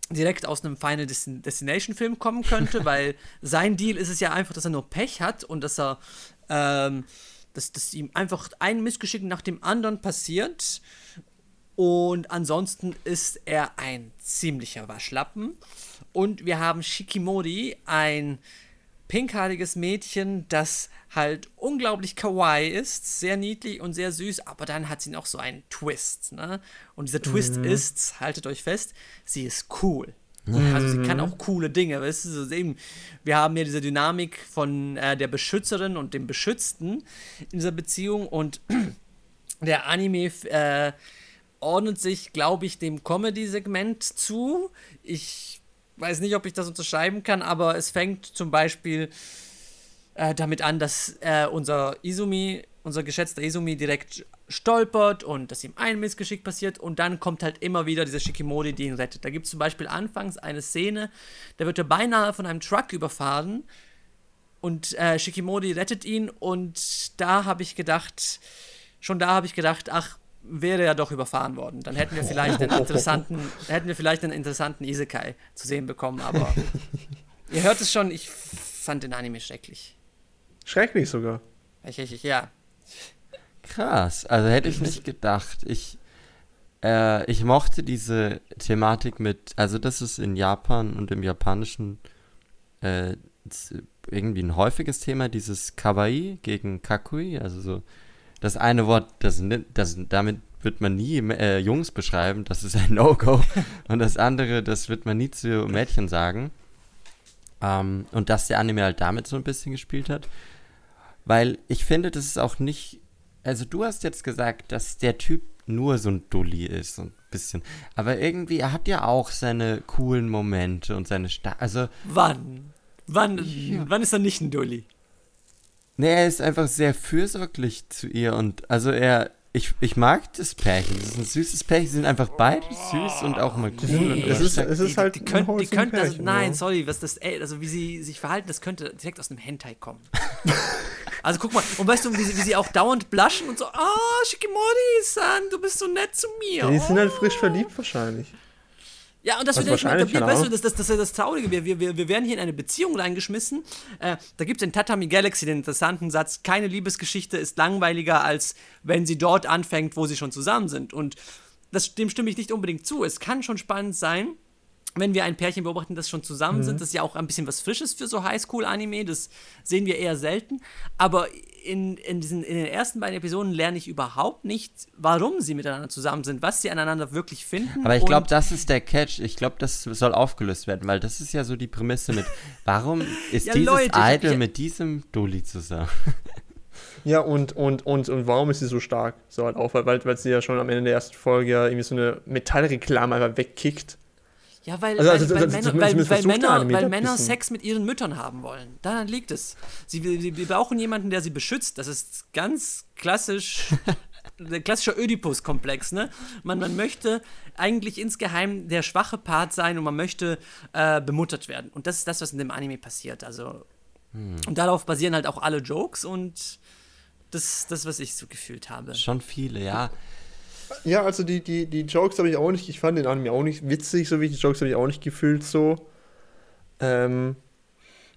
direkt aus einem Final Destination Film kommen könnte, weil sein Deal ist es ja einfach, dass er nur Pech hat und dass er, ähm, dass, dass ihm einfach ein Missgeschick nach dem anderen passiert. Und ansonsten ist er ein ziemlicher Waschlappen. Und wir haben Shikimori, ein pinkhaariges Mädchen, das halt unglaublich kawaii ist, sehr niedlich und sehr süß, aber dann hat sie noch so einen Twist. Ne? Und dieser Twist mhm. ist, haltet euch fest, sie ist cool. Mhm. Also sie kann auch coole Dinge. Weißt du, eben, wir haben ja diese Dynamik von äh, der Beschützerin und dem Beschützten in dieser Beziehung und der Anime äh, ordnet sich, glaube ich, dem Comedy-Segment zu. Ich weiß nicht, ob ich das unterschreiben kann, aber es fängt zum Beispiel äh, damit an, dass äh, unser Izumi, unser geschätzter Izumi direkt stolpert und dass ihm ein Missgeschick passiert und dann kommt halt immer wieder dieser Shikimori, die ihn rettet. Da gibt es zum Beispiel anfangs eine Szene, da wird er beinahe von einem Truck überfahren und äh, Shikimori rettet ihn und da habe ich gedacht, schon da habe ich gedacht, ach, wäre ja doch überfahren worden. Dann hätten wir vielleicht einen interessanten, hätten wir vielleicht einen interessanten Isekai zu sehen bekommen, aber ihr hört es schon, ich fand den Anime schrecklich. Schrecklich sogar. Ich, ich, ich, ja. Krass, also hätte ich nicht gedacht. Ich, äh, ich mochte diese Thematik mit, also das ist in Japan und im Japanischen äh, irgendwie ein häufiges Thema, dieses Kawaii gegen Kakui, also so das eine Wort, das, das damit wird man nie äh, Jungs beschreiben, das ist ein No-Go. und das andere, das wird man nie zu Mädchen sagen. Ähm, und dass der Anime halt damit so ein bisschen gespielt hat. Weil ich finde, das ist auch nicht. Also, du hast jetzt gesagt, dass der Typ nur so ein Dulli ist, so ein bisschen. Aber irgendwie, er hat ja auch seine coolen Momente und seine. Sta also. Wann? Wann, ja. wann ist er nicht ein Dulli? Nee, er ist einfach sehr fürsorglich zu ihr und also er, ich, ich mag das Pärchen. Das ist ein süßes Pärchen. Sie sind einfach beide süß und auch mal cool. Nee, und es, ist, es ist halt die, die, können, die könnten, also, nein, sorry, was das, ey, also wie sie sich verhalten, das könnte direkt aus einem Hentai kommen. also guck mal, und weißt du, wie sie, wie sie auch dauernd bluschen und so, ah, oh, Shikimori-san, du bist so nett zu mir. Ja, die sind halt frisch verliebt wahrscheinlich. Ja, und das wird ja nicht etabliert. Weißt du, das, das, das ist das Traurige. Wir, wir, wir werden hier in eine Beziehung reingeschmissen. Äh, da gibt es in Tatami Galaxy den interessanten Satz: Keine Liebesgeschichte ist langweiliger, als wenn sie dort anfängt, wo sie schon zusammen sind. Und das, dem stimme ich nicht unbedingt zu. Es kann schon spannend sein, wenn wir ein Pärchen beobachten, das schon zusammen mhm. sind. Das ist ja auch ein bisschen was Frisches für so Highschool-Anime. Das sehen wir eher selten. Aber in, in, diesen, in den ersten beiden Episoden lerne ich überhaupt nicht, warum sie miteinander zusammen sind, was sie aneinander wirklich finden. Aber ich glaube, das ist der Catch. Ich glaube, das soll aufgelöst werden, weil das ist ja so die Prämisse mit, warum ist ja, dieses Leute, Idol ich, mit diesem Dulli zusammen? Ja, und, und, und, und warum ist sie so stark? So halt auch, weil, weil sie ja schon am Ende der ersten Folge ja irgendwie so eine Metallreklame einfach wegkickt. Ja, weil, also, also, weil, Männer, weil, weil Männer, weil Männer Sex mit ihren Müttern haben wollen. Daran liegt es. Sie, sie, sie brauchen jemanden, der sie beschützt. Das ist ganz klassisch, der klassische Oedipus-Komplex. Ne? Man, man möchte eigentlich insgeheim der schwache Part sein und man möchte äh, bemuttert werden. Und das ist das, was in dem Anime passiert. Also, hm. Und darauf basieren halt auch alle Jokes und das, das was ich so gefühlt habe. Schon viele, ja. Ja, also die, die, die Jokes habe ich auch nicht, ich fand den Anime auch nicht witzig, so wie die Jokes habe ich auch nicht gefühlt so. Ähm,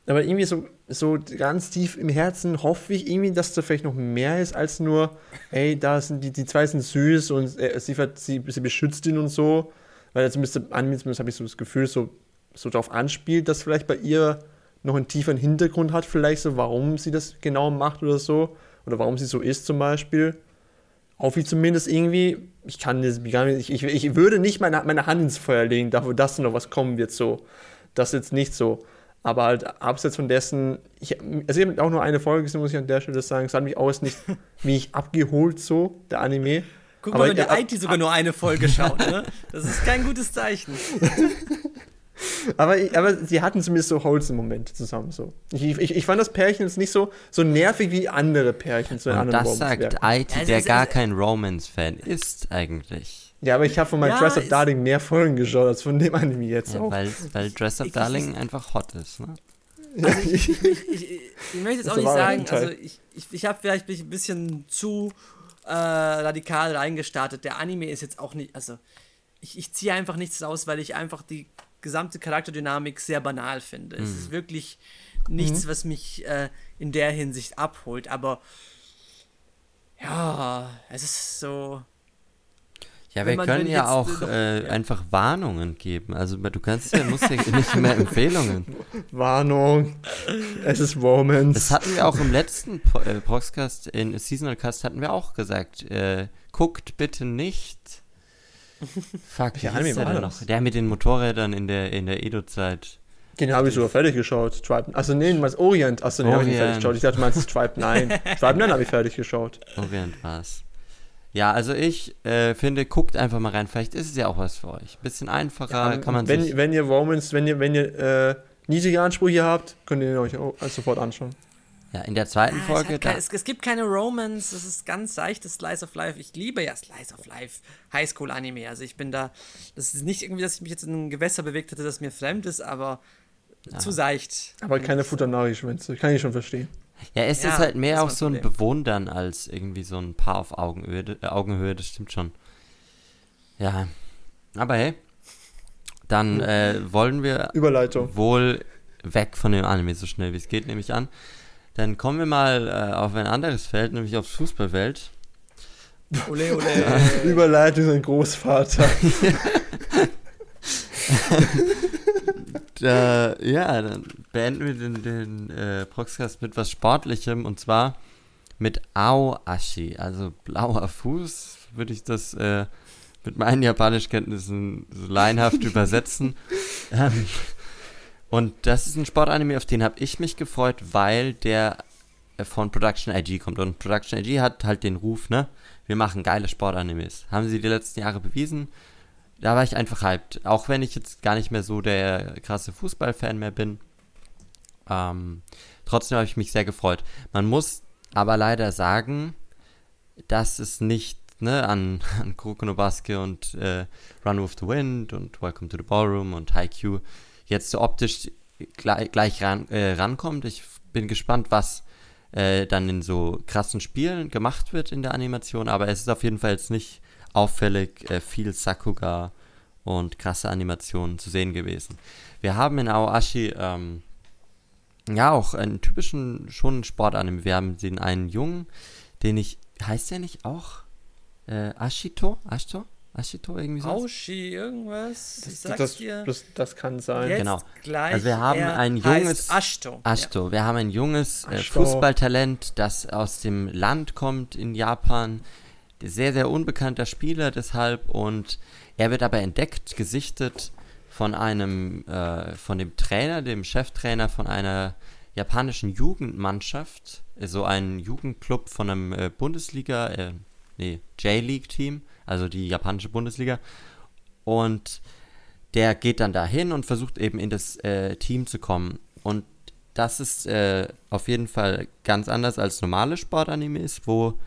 aber irgendwie so, so ganz tief im Herzen hoffe ich irgendwie, dass da vielleicht noch mehr ist als nur, ey, da sind die, die zwei sind süß und äh, sie, sie, sie beschützt ihn und so. Weil zumindest Anime zumindest habe ich so das Gefühl, so, so darauf anspielt, dass vielleicht bei ihr noch einen tieferen Hintergrund hat, vielleicht so, warum sie das genau macht oder so. Oder warum sie so ist zum Beispiel hoffe ich zumindest irgendwie, ich kann das nicht, ich, ich würde nicht meine, meine Hand ins Feuer legen, dafür, dass noch was kommen wird, so. Das ist jetzt nicht so. Aber halt abseits von dessen, ich, also ich habe auch nur eine Folge gesehen, muss ich an der Stelle sagen, es hat mich auch nicht mich abgeholt, so, der Anime. Guck mal, wenn der IT sogar nur eine Folge schaut, ne? Das ist kein gutes Zeichen. aber, aber sie hatten zumindest so Wholesome-Momente zusammen. So. Ich, ich, ich fand das Pärchen jetzt nicht so, so nervig wie andere Pärchen zu anderen das sagt IT, der gar kein Romance-Fan ist eigentlich. Ja, aber ich habe von meinem ja, Dress Up Darling mehr Folgen geschaut als von dem Anime jetzt ja, auch. Weil, weil Dress Up Darling einfach hot ist, ne? Also ich, ich, ich, ich, möchte jetzt auch nicht sagen, also ich, ich, ich habe vielleicht ein bisschen zu äh, radikal reingestartet. Der Anime ist jetzt auch nicht, also ich, ich ziehe einfach nichts aus, weil ich einfach die gesamte Charakterdynamik sehr banal finde. Mhm. Es ist wirklich nichts, mhm. was mich äh, in der Hinsicht abholt, aber ja, es ist so. Ja, wir können ja auch äh, einfach Warnungen geben. Also du kannst ja, musst ja nicht mehr Empfehlungen. Warnung. Es ist Romance. Das hatten wir auch im letzten äh, Podcast, in Seasonal Cast hatten wir auch gesagt. Äh, guckt bitte nicht Fuck, ja, Anime war der noch? Der mit den Motorrädern in der, in der Edo-Zeit. Den habe ich sogar fertig geschaut. Tribe, also nee, du meinst Orient. Achso, den habe ich nicht fertig geschaut. Ich dachte, du meinst Tribe 9. Tribe 9 habe ich fertig geschaut. Orient war's. Ja, also ich äh, finde, guckt einfach mal rein. Vielleicht ist es ja auch was für euch. Bisschen einfacher, ja, kann man wenn, sich... Wenn ihr Romans, wenn ihr, wenn ihr äh, niedrige Ansprüche habt, könnt ihr ihn euch auch sofort anschauen. Ja, in der zweiten ah, Folge. Kein, es, es, gibt keine Romance, es ist ganz seichtes Slice of Life. Ich liebe ja Slice of Life, Highschool-Anime. Also ich bin da. Das ist nicht irgendwie, dass ich mich jetzt in ein Gewässer bewegt hätte, das mir fremd ist, aber ja. zu seicht. Aber keine Futanari-Schwänze, kann ich schon verstehen. Ja, es Ja, ist halt mehr auch so ein Problem. Bewundern als irgendwie so ein Paar auf Augenhöhe, äh, Augenhöhe, das stimmt schon. Ja, aber hey, dann äh, wollen wir Überleitung. wohl weg von dem Anime so schnell wie es geht, nehme ich an. Dann kommen wir mal äh, auf ein anderes Feld, nämlich aufs Fußballfeld. Ole, ole. Überleitung sein Großvater. Da, ja, dann beenden wir den, den äh, Proxcast mit was Sportlichem und zwar mit Aoashi, also blauer Fuß, würde ich das äh, mit meinen Japanischkenntnissen so laienhaft übersetzen. Ähm, und das ist ein Sportanime, auf den habe ich mich gefreut, weil der äh, von Production IG kommt. Und Production IG hat halt den Ruf, ne? Wir machen geile Sportanimes. Haben sie die letzten Jahre bewiesen da war ich einfach hyped. Auch wenn ich jetzt gar nicht mehr so der krasse Fußballfan mehr bin. Ähm, trotzdem habe ich mich sehr gefreut. Man muss aber leider sagen, dass es nicht ne, an, an Kuroko no Basket und äh, Run with the Wind und Welcome to the Ballroom und Haikyuu jetzt so optisch gleich, gleich ran, äh, rankommt. Ich bin gespannt, was äh, dann in so krassen Spielen gemacht wird in der Animation, aber es ist auf jeden Fall jetzt nicht auffällig äh, viel Sakuga und krasse Animationen zu sehen gewesen. Wir haben in Aoashi ähm, ja auch einen typischen schon Sportanime. Wir haben den einen Jungen, den ich heißt der nicht auch äh, Ashito? Ashito? Ashito irgendwie so? Aushi, irgendwas? Das, dir. das, das kann sein. Jetzt genau. Gleich. Also wir haben er ein junges- Ashto. Ashto. Wir haben ein junges äh. Fußballtalent, das aus dem Land kommt in Japan. Sehr, sehr unbekannter Spieler deshalb. Und er wird aber entdeckt, gesichtet von einem, äh, von dem Trainer, dem Cheftrainer von einer japanischen Jugendmannschaft. So ein Jugendclub von einem äh, Bundesliga, äh, nee, J-League-Team, also die japanische Bundesliga. Und der geht dann dahin und versucht eben in das äh, Team zu kommen. Und das ist äh, auf jeden Fall ganz anders als normale Sportanimes, wo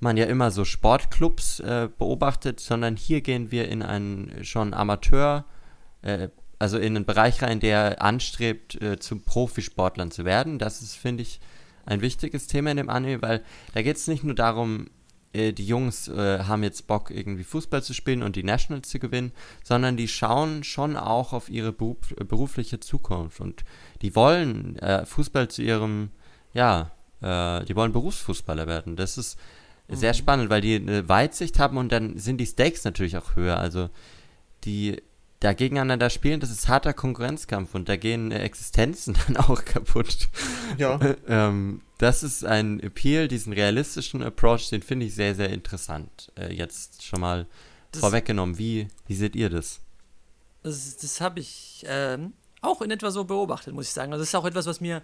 man ja immer so Sportclubs äh, beobachtet, sondern hier gehen wir in einen schon Amateur, äh, also in einen Bereich rein, der anstrebt, äh, zum Profisportlern zu werden. Das ist, finde ich, ein wichtiges Thema in dem Anime, weil da geht es nicht nur darum, äh, die Jungs äh, haben jetzt Bock, irgendwie Fußball zu spielen und die Nationals zu gewinnen, sondern die schauen schon auch auf ihre beruf, äh, berufliche Zukunft und die wollen äh, Fußball zu ihrem, ja, äh, die wollen Berufsfußballer werden. Das ist sehr spannend, weil die eine Weitsicht haben und dann sind die Stakes natürlich auch höher. Also die da gegeneinander spielen, das ist harter Konkurrenzkampf und da gehen Existenzen dann auch kaputt. Ja. ähm, das ist ein Appeal, diesen realistischen Approach, den finde ich sehr, sehr interessant. Äh, jetzt schon mal Das- vorweggenommen. Wie, wie seht ihr das? Das, das habe ich ähm, auch in etwa so beobachtet, muss ich sagen. Also das ist auch etwas, was mir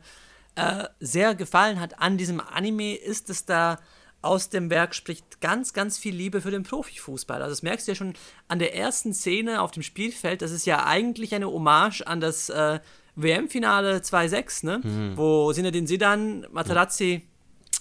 äh, sehr gefallen hat an diesem Anime, ist, dass da aus dem Werk spricht ganz, ganz viel Liebe für den Profifußball. Also das merkst du ja schon an der ersten Szene auf dem Spielfeld. Das ist ja eigentlich eine Hommage an das äh, WM-Finale 2-6, ne? wo Zinedine Zidane Materazzi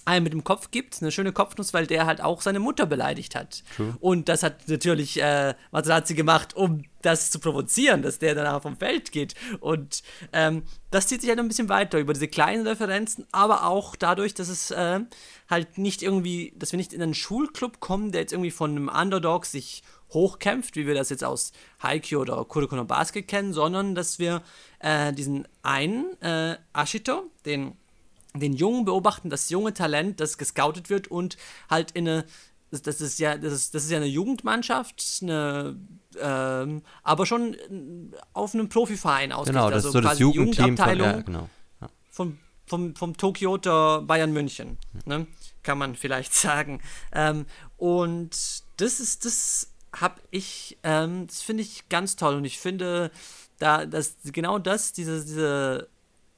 einen mit dem Kopf gibt, eine schöne Kopfnuss, weil der halt auch seine Mutter beleidigt hat. True. Und das hat natürlich äh, Materazzi gemacht, um das zu provozieren, dass der danach vom Feld geht. Und ähm, das zieht sich halt ein bisschen weiter über diese kleinen Referenzen, aber auch dadurch, dass es äh, halt nicht irgendwie, dass wir nicht in einen Schulclub kommen, der jetzt irgendwie von einem Underdog sich hochkämpft, wie wir das jetzt aus Haikyuu oder Kuroko no Basket kennen, sondern dass wir äh, diesen einen äh, Ashito, den den Jungen beobachten, das junge Talent, das gescoutet wird und halt in eine, das, ist ja, das ist, das ist ja eine Jugendmannschaft, eine, ähm, aber schon äh, auf einem Profiverein ausgerichtet. Genau, das also ist so das Jugendteam von, Jugendabteilung ja, genau. Ja. vom, vom, vom Tokioter Bayern München, ne? kann man vielleicht sagen. Ähm, und das ist, das habe ich, ähm, das finde ich ganz toll und ich finde, da, dass genau das, diese, diese,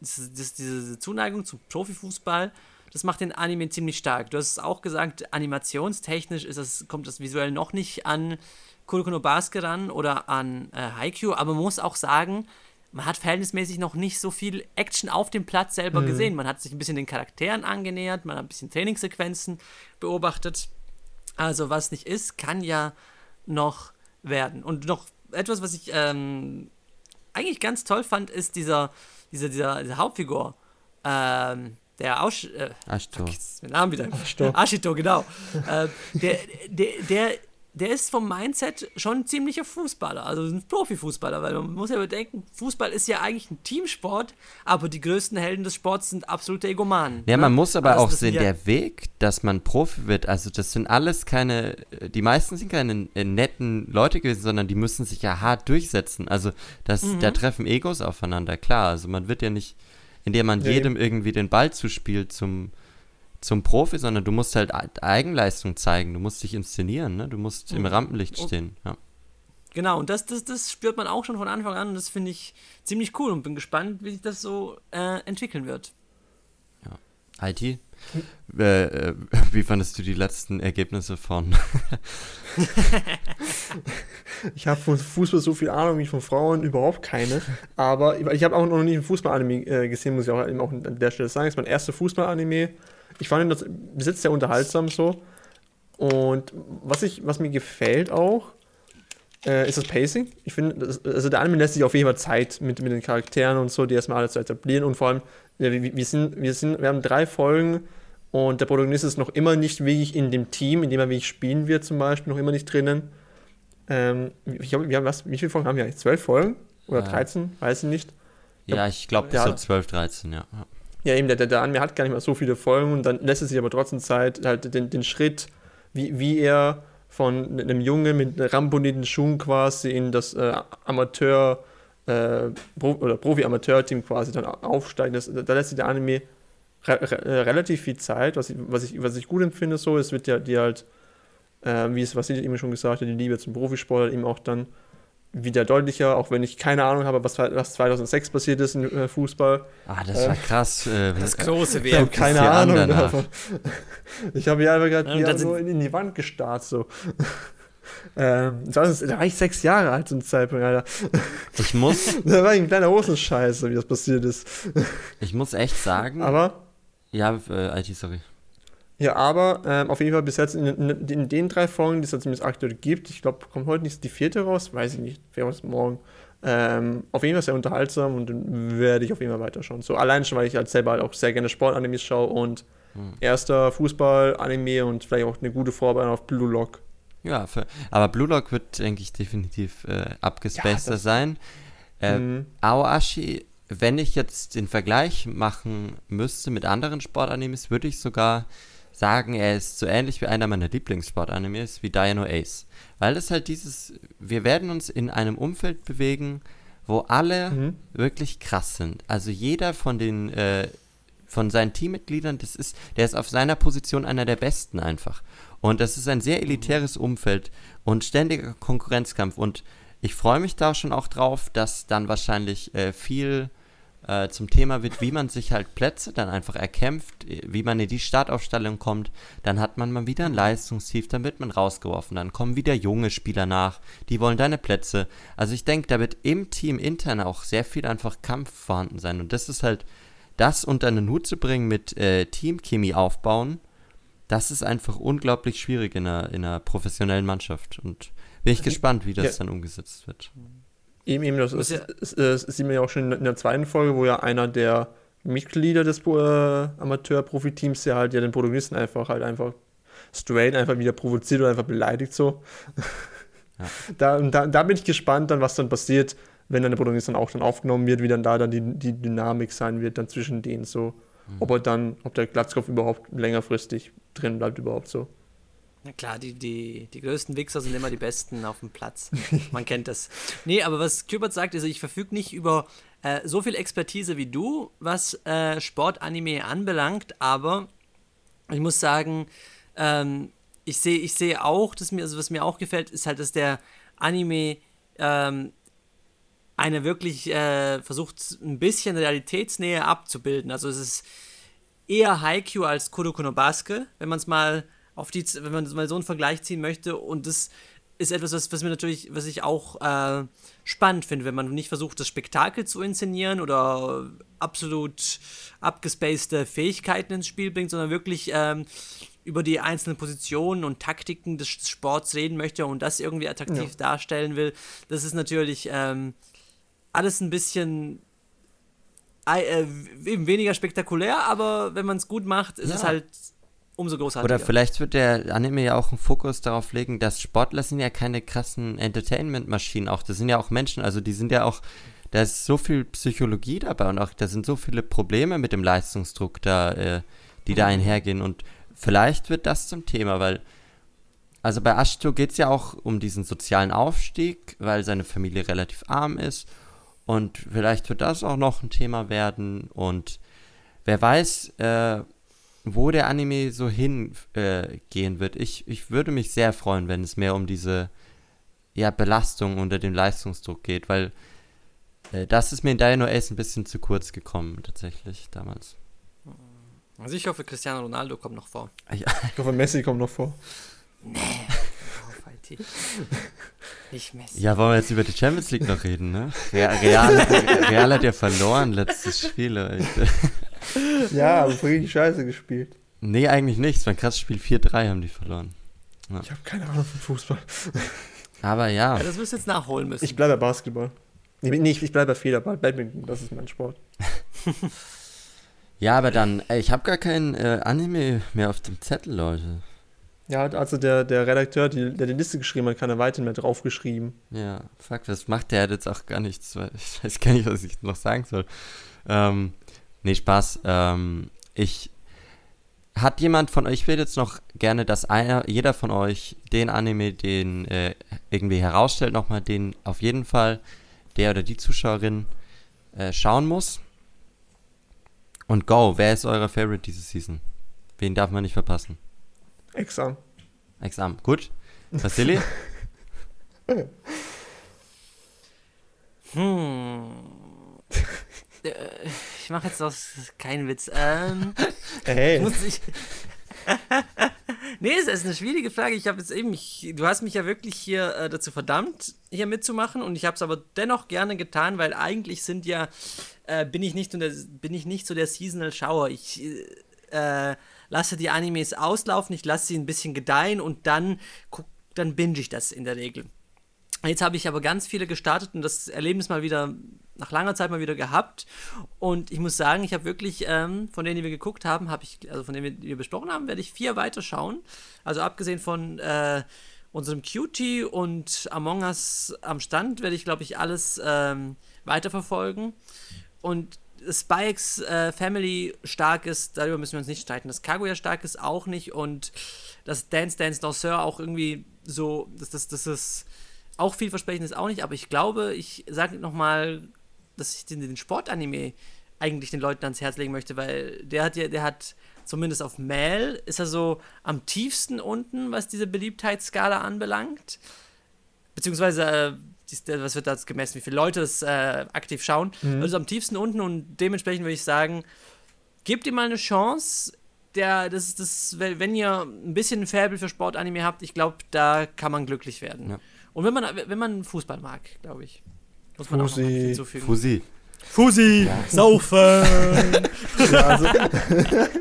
diese, diese, Zuneigung zum Profifußball, das macht den Anime ziemlich stark. Du hast auch gesagt, animationstechnisch ist das, kommt das visuell noch nicht an Kuroko no Basket ran oder an äh, Haikyuu, aber man muss auch sagen, man hat verhältnismäßig noch nicht so viel Action auf dem Platz selber gesehen. Man hat sich ein bisschen den Charakteren angenähert, man hat ein bisschen Trainingssequenzen beobachtet. Also was nicht ist, kann ja noch werden. Und noch etwas, was ich ähm, eigentlich ganz toll fand, ist dieser, dieser, dieser, dieser Hauptfigur, ähm, der Ausch, äh, Ashto. den Namen wieder. Ashito. Ashito, genau. äh, der, der, der, der ist vom Mindset schon ein ziemlicher Fußballer, also ein Profifußballer, weil man muss ja bedenken, Fußball ist ja eigentlich ein Teamsport, aber die größten Helden des Sports sind absolute Egomanen. Ja, ne? man muss aber Also auch sehen, ja- der Weg, dass man Profi wird, also das sind alles keine, die meisten sind keine äh, netten Leute gewesen, sondern die müssen sich ja hart durchsetzen. Also das, Mhm. da treffen Egos aufeinander, klar. Also man wird ja nicht, indem man Nee. jedem irgendwie den Ball zuspielt zum, zum Profi, sondern du musst halt Eigenleistung zeigen, du musst dich inszenieren, ne? Du musst im Mhm. Rampenlicht Und- stehen. Ja. Genau, und das, das, das spürt man auch schon von Anfang an und das finde ich ziemlich cool und bin gespannt, wie sich das so äh, entwickeln wird. IT, äh, äh, wie fandest du die letzten Ergebnisse von Ich habe von Fußball so viel Ahnung wie von Frauen überhaupt keine. Aber ich habe auch noch nie ein Fußball-Anime äh, gesehen, muss ich auch, eben auch an der Stelle sagen. Das ist mein erster Fußball-Anime. Ich fand ihn das bis jetzt sehr unterhaltsam so. Und was, ich, was mir gefällt auch, äh, ist das Pacing. Ich finde, also der Anime lässt sich auf jeden Fall Zeit mit, mit den Charakteren und so, die erstmal alle zu etablieren. Und vor allem, wir, wir, sind, wir, sind, wir haben drei Folgen und der Protagonist ist noch immer nicht wirklich in dem Team, in dem er wirklich spielen wird, zum Beispiel, noch immer nicht drinnen. Ähm, ich glaub, wir haben was, wie viele Folgen haben wir eigentlich? Zwölf Folgen? Oder Ja. 13? Weiß ich nicht. Ja, ich glaube Ja. so 12, 13, ja. Ja. Eben, der, der, der Anime hat gar nicht mehr so viele Folgen und dann lässt es sich aber trotzdem Zeit, halt den, den Schritt, wie, wie er von einem Jungen mit ramponierten Schuhen quasi in das äh, Amateur- äh, Pro oder Profi-Amateur-Team quasi dann aufsteigt. Das, da lässt sich der Anime re re äh, relativ viel Zeit, was ich, was, ich, was ich gut empfinde, so, es wird ja dir halt, äh, wie es Vassili eben schon gesagt hat, die Liebe zum Profisport halt eben auch dann wieder deutlicher, auch wenn ich keine Ahnung habe, was, was 2006 passiert ist im äh, Fußball. Ah, das war Ähm, krass. Äh, Das große Ich habe WM. keine Ahnung. ich habe hier einfach gerade Ja, so in, in die Wand gestarrt. So. ähm, das da war ich sechs Jahre alt zum Zeitpunkt, Alter. ich muss, Da war ich ein kleiner Hosenscheiße, wie das passiert ist. ich muss echt sagen, Aber, ja, äh, IT, sorry. Ja, aber ähm, auf jeden Fall bis jetzt in, in, in den drei Folgen, die es jetzt zumindest aktuell gibt, ich glaube, kommt heute nicht die vierte raus, weiß ich nicht, wer was morgen. Ähm, auf jeden Fall sehr unterhaltsam und den werde ich auf jeden Fall weiterschauen. So allein schon, weil ich halt selber halt auch sehr gerne Sportanimes schaue und Hm. erster Fußball-Anime und vielleicht auch eine gute Vorbereitung auf Blue Lock. Ja, für, aber Blue Lock wird, denke ich, definitiv äh, abgespaceder das- sein. Äh, Mhm. Aoashi, wenn ich jetzt den Vergleich machen müsste mit anderen Sportanimes, würde ich sogar sagen, er ist so ähnlich wie einer meiner Lieblingssportanimes, wie Dino Ace. Weil das halt dieses, wir werden uns in einem Umfeld bewegen, wo alle Mhm. wirklich krass sind. Also jeder von den, äh, von seinen Teammitgliedern, das ist, der ist auf seiner Position einer der Besten einfach. Und das ist ein sehr elitäres Umfeld und ständiger Konkurrenzkampf. Und ich freue mich da schon auch drauf, dass dann wahrscheinlich äh, viel äh, zum Thema wird, wie man sich halt Plätze dann einfach erkämpft, äh, wie man in die Startaufstellung kommt. Dann hat man mal wieder ein Leistungstief, dann wird man rausgeworfen, dann kommen wieder junge Spieler nach, die wollen deine Plätze. Also ich denke, da wird im Team intern auch sehr viel einfach Kampf vorhanden sein. Und das ist halt, das unter einen Hut zu bringen mit äh, Teamchemie aufbauen, das ist einfach unglaublich schwierig in einer, in einer professionellen Mannschaft. Und bin ich gespannt, wie das Ja. dann umgesetzt wird. Eben, eben, das, ist, ja- das, das sieht man ja auch schon in der zweiten Folge, wo ja einer der Mitglieder des äh, Amateur-Profi-Teams ja halt ja den Protagonisten einfach halt einfach straight einfach wieder provoziert oder einfach beleidigt so. Ja. Da, da, da bin ich gespannt dann, was dann passiert, wenn dann der Protagonist dann auch dann aufgenommen wird, wie dann da dann die, die Dynamik sein wird dann zwischen denen so. Ob er dann, ob der Glatzkopf überhaupt längerfristig drin bleibt überhaupt so. Na klar, die, die, die größten Wichser sind immer die Besten auf dem Platz. Man kennt das. Nee, aber was Kubert sagt, ist, ich verfüge nicht über äh, so viel Expertise wie du, was äh, Sportanime anbelangt, aber ich muss sagen, ähm, ich sehe ich sehe auch, dass mir, also was mir auch gefällt, ist halt, dass der Anime ähm, eine wirklich äh, versucht, ein bisschen Realitätsnähe abzubilden. Also es ist eher Haikyuu als Kuroko no wenn man es mal auf die, wenn man mal so einen Vergleich ziehen möchte. Und das ist etwas, was, was mir natürlich, was ich auch äh, spannend finde, wenn man nicht versucht, das Spektakel zu inszenieren oder absolut abgespacede Fähigkeiten ins Spiel bringt, sondern wirklich ähm, über die einzelnen Positionen und Taktiken des Sports reden möchte und das irgendwie attraktiv Ja. darstellen will. Das ist natürlich ähm, alles ein bisschen äh, eben weniger spektakulär, aber wenn man es gut macht, ist Ja. es halt umso großartiger. Oder vielleicht wird der Anime ja auch einen Fokus darauf legen, dass Sportler sind ja keine krassen Entertainment-Maschinen auch. Das sind ja auch Menschen, also die sind ja auch, da ist so viel Psychologie dabei und auch da sind so viele Probleme mit dem Leistungsdruck da, äh, die da einhergehen. Und vielleicht wird das zum Thema, weil, also bei Ashto geht es ja auch um diesen sozialen Aufstieg, weil seine Familie relativ arm ist. Und vielleicht wird das auch noch ein Thema werden. Und wer weiß, äh, wo der Anime so hingehen äh, gehen wird. Ich, ich würde mich sehr freuen, wenn es mehr um diese ja, Belastung unter dem Leistungsdruck geht, weil äh, das ist mir in Dino Ace ein bisschen zu kurz gekommen, tatsächlich, damals. Also ich hoffe, Cristiano Ronaldo kommt noch vor. Ja, Ich hoffe, Messi kommt noch vor. Oh, Falti. Nicht Messi. ja, wollen wir jetzt über die Champions League noch reden, ne? Real, Real, Real hat ja verloren letztes Spiel. Leute. Ja, aber richtig scheiße gespielt. Nee, eigentlich nicht. Es war ein krasses Spiel. 4-3 haben die verloren. Ich habe keine Ahnung von Fußball. Aber ja, Ja, das wirst du jetzt nachholen müssen. Ich bleibe bei Basketball. Nee, nee, ich, ich bleibe bei Federball. Badminton, das ist mein Sport. ja, aber dann, ey, ich habe gar kein äh, Anime mehr auf dem Zettel, Leute. Ja, also der, der Redakteur, die, der die Liste geschrieben hat, keine weiteren mehr draufgeschrieben. Ja, fuck, was macht der? Er jetzt auch gar nichts, ich weiß gar nicht, was ich noch sagen soll. Ähm, nee, Spaß. Ähm, ich. Hat jemand von euch, ich will jetzt noch gerne, dass einer, jeder von euch den Anime, den äh, irgendwie herausstellt, nochmal den auf jeden Fall der oder die Zuschauerin äh, schauen muss. Und go, wer ist euer Favorite diese Season? Wen darf man nicht verpassen? Exam. Examen. Gut. Vasili? Hm. Äh, Ich mache jetzt aus keinen Witz. Ähm, Hey, muss ich. nee, es ist eine schwierige Frage. Ich habe jetzt eben, ich, du hast mich ja wirklich hier äh, dazu verdammt, hier mitzumachen und ich habe es aber dennoch gerne getan, weil eigentlich sind ja, äh, bin ich nicht, der, bin ich nicht so der Seasonal Schauer. Ich äh, lasse die Animes auslaufen, ich lasse sie ein bisschen gedeihen und dann guck, dann binge ich das in der Regel. Jetzt habe ich aber ganz viele gestartet und das Erlebnis mal wieder nach langer Zeit mal wieder gehabt. Und ich muss sagen, ich habe wirklich, ähm, von denen, die wir geguckt haben, habe ich, also von denen die wir besprochen haben, werde ich vier weiterschauen. Also abgesehen von äh, unserem Cutie und Among Us am Stand, werde ich, glaube ich, alles ähm, weiterverfolgen. Und Spikes äh, Family stark ist, darüber müssen wir uns nicht streiten. Dass Kaguya stark ist, auch nicht. Und dass Dance Dance Danseur auch irgendwie so, dass das, das ist auch vielversprechend ist auch nicht. Aber ich glaube, ich sage nochmal, dass ich den, den Sportanime eigentlich den Leuten ans Herz legen möchte, weil der hat ja, der hat zumindest auf Mel ist er so am tiefsten unten, was diese Beliebtheitsskala anbelangt. Beziehungsweise, der- was wird da gemessen, wie viele Leute das äh, aktiv schauen. Also am tiefsten unten und dementsprechend würde ich sagen, gebt ihm mal eine Chance. Der, das ist das, wenn ihr ein bisschen ein Faible für Sportanime habt, ich glaube, da kann man glücklich werden. Ja. Und wenn man, wenn man Fußball mag, glaube ich. Muss man auch noch Fusi. hinzufügen. Fusi. Fusi, saufen. ja, also,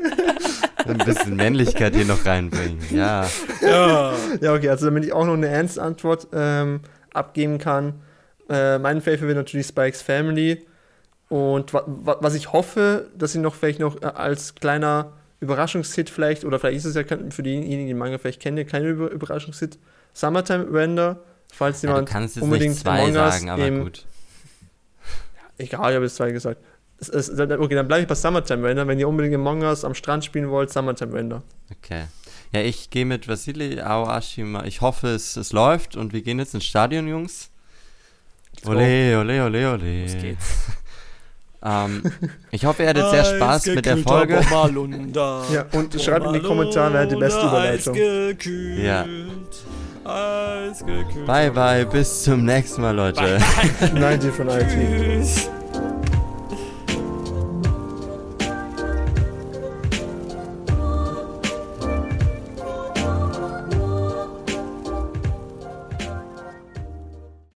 Ein bisschen Männlichkeit hier noch reinbringen. Ja. ja. ja, okay, also damit ich auch noch eine ernste Antwort ähm, abgeben kann. Äh, mein Favorite wird natürlich Spikes Family. Und wa wa was ich hoffe, dass sie noch vielleicht noch äh, als kleiner Überraschungshit vielleicht, oder vielleicht ist es ja für diejenigen, die den Manga vielleicht kennen, kein Über Überraschungshit, Summertime Render. Falls ja jemand jetzt unbedingt nicht zwei Among Us sagen, aber im- gut. Egal, ich habe jetzt zwei gesagt. Es, es, okay, dann bleibe ich bei Summertime Render. Wenn ihr unbedingt Among Us am Strand spielen wollt, Summertime Render. Okay. Ja, ich gehe mit Vasili Aoashima. Ich hoffe, es, es läuft und wir gehen jetzt ins Stadion, Jungs. Ole, ole, ole, ole. Los geht's. Ähm, ich hoffe, ihr hattet sehr Spaß mit der Folge. Ja, und schreibt in die Kommentare, wer hat die beste Überleitung. Eisgekühlt, Ja. Eisgekühlt. Bye, bye. Bis zum nächsten Mal, Leute. 90 von IT. Tschüss.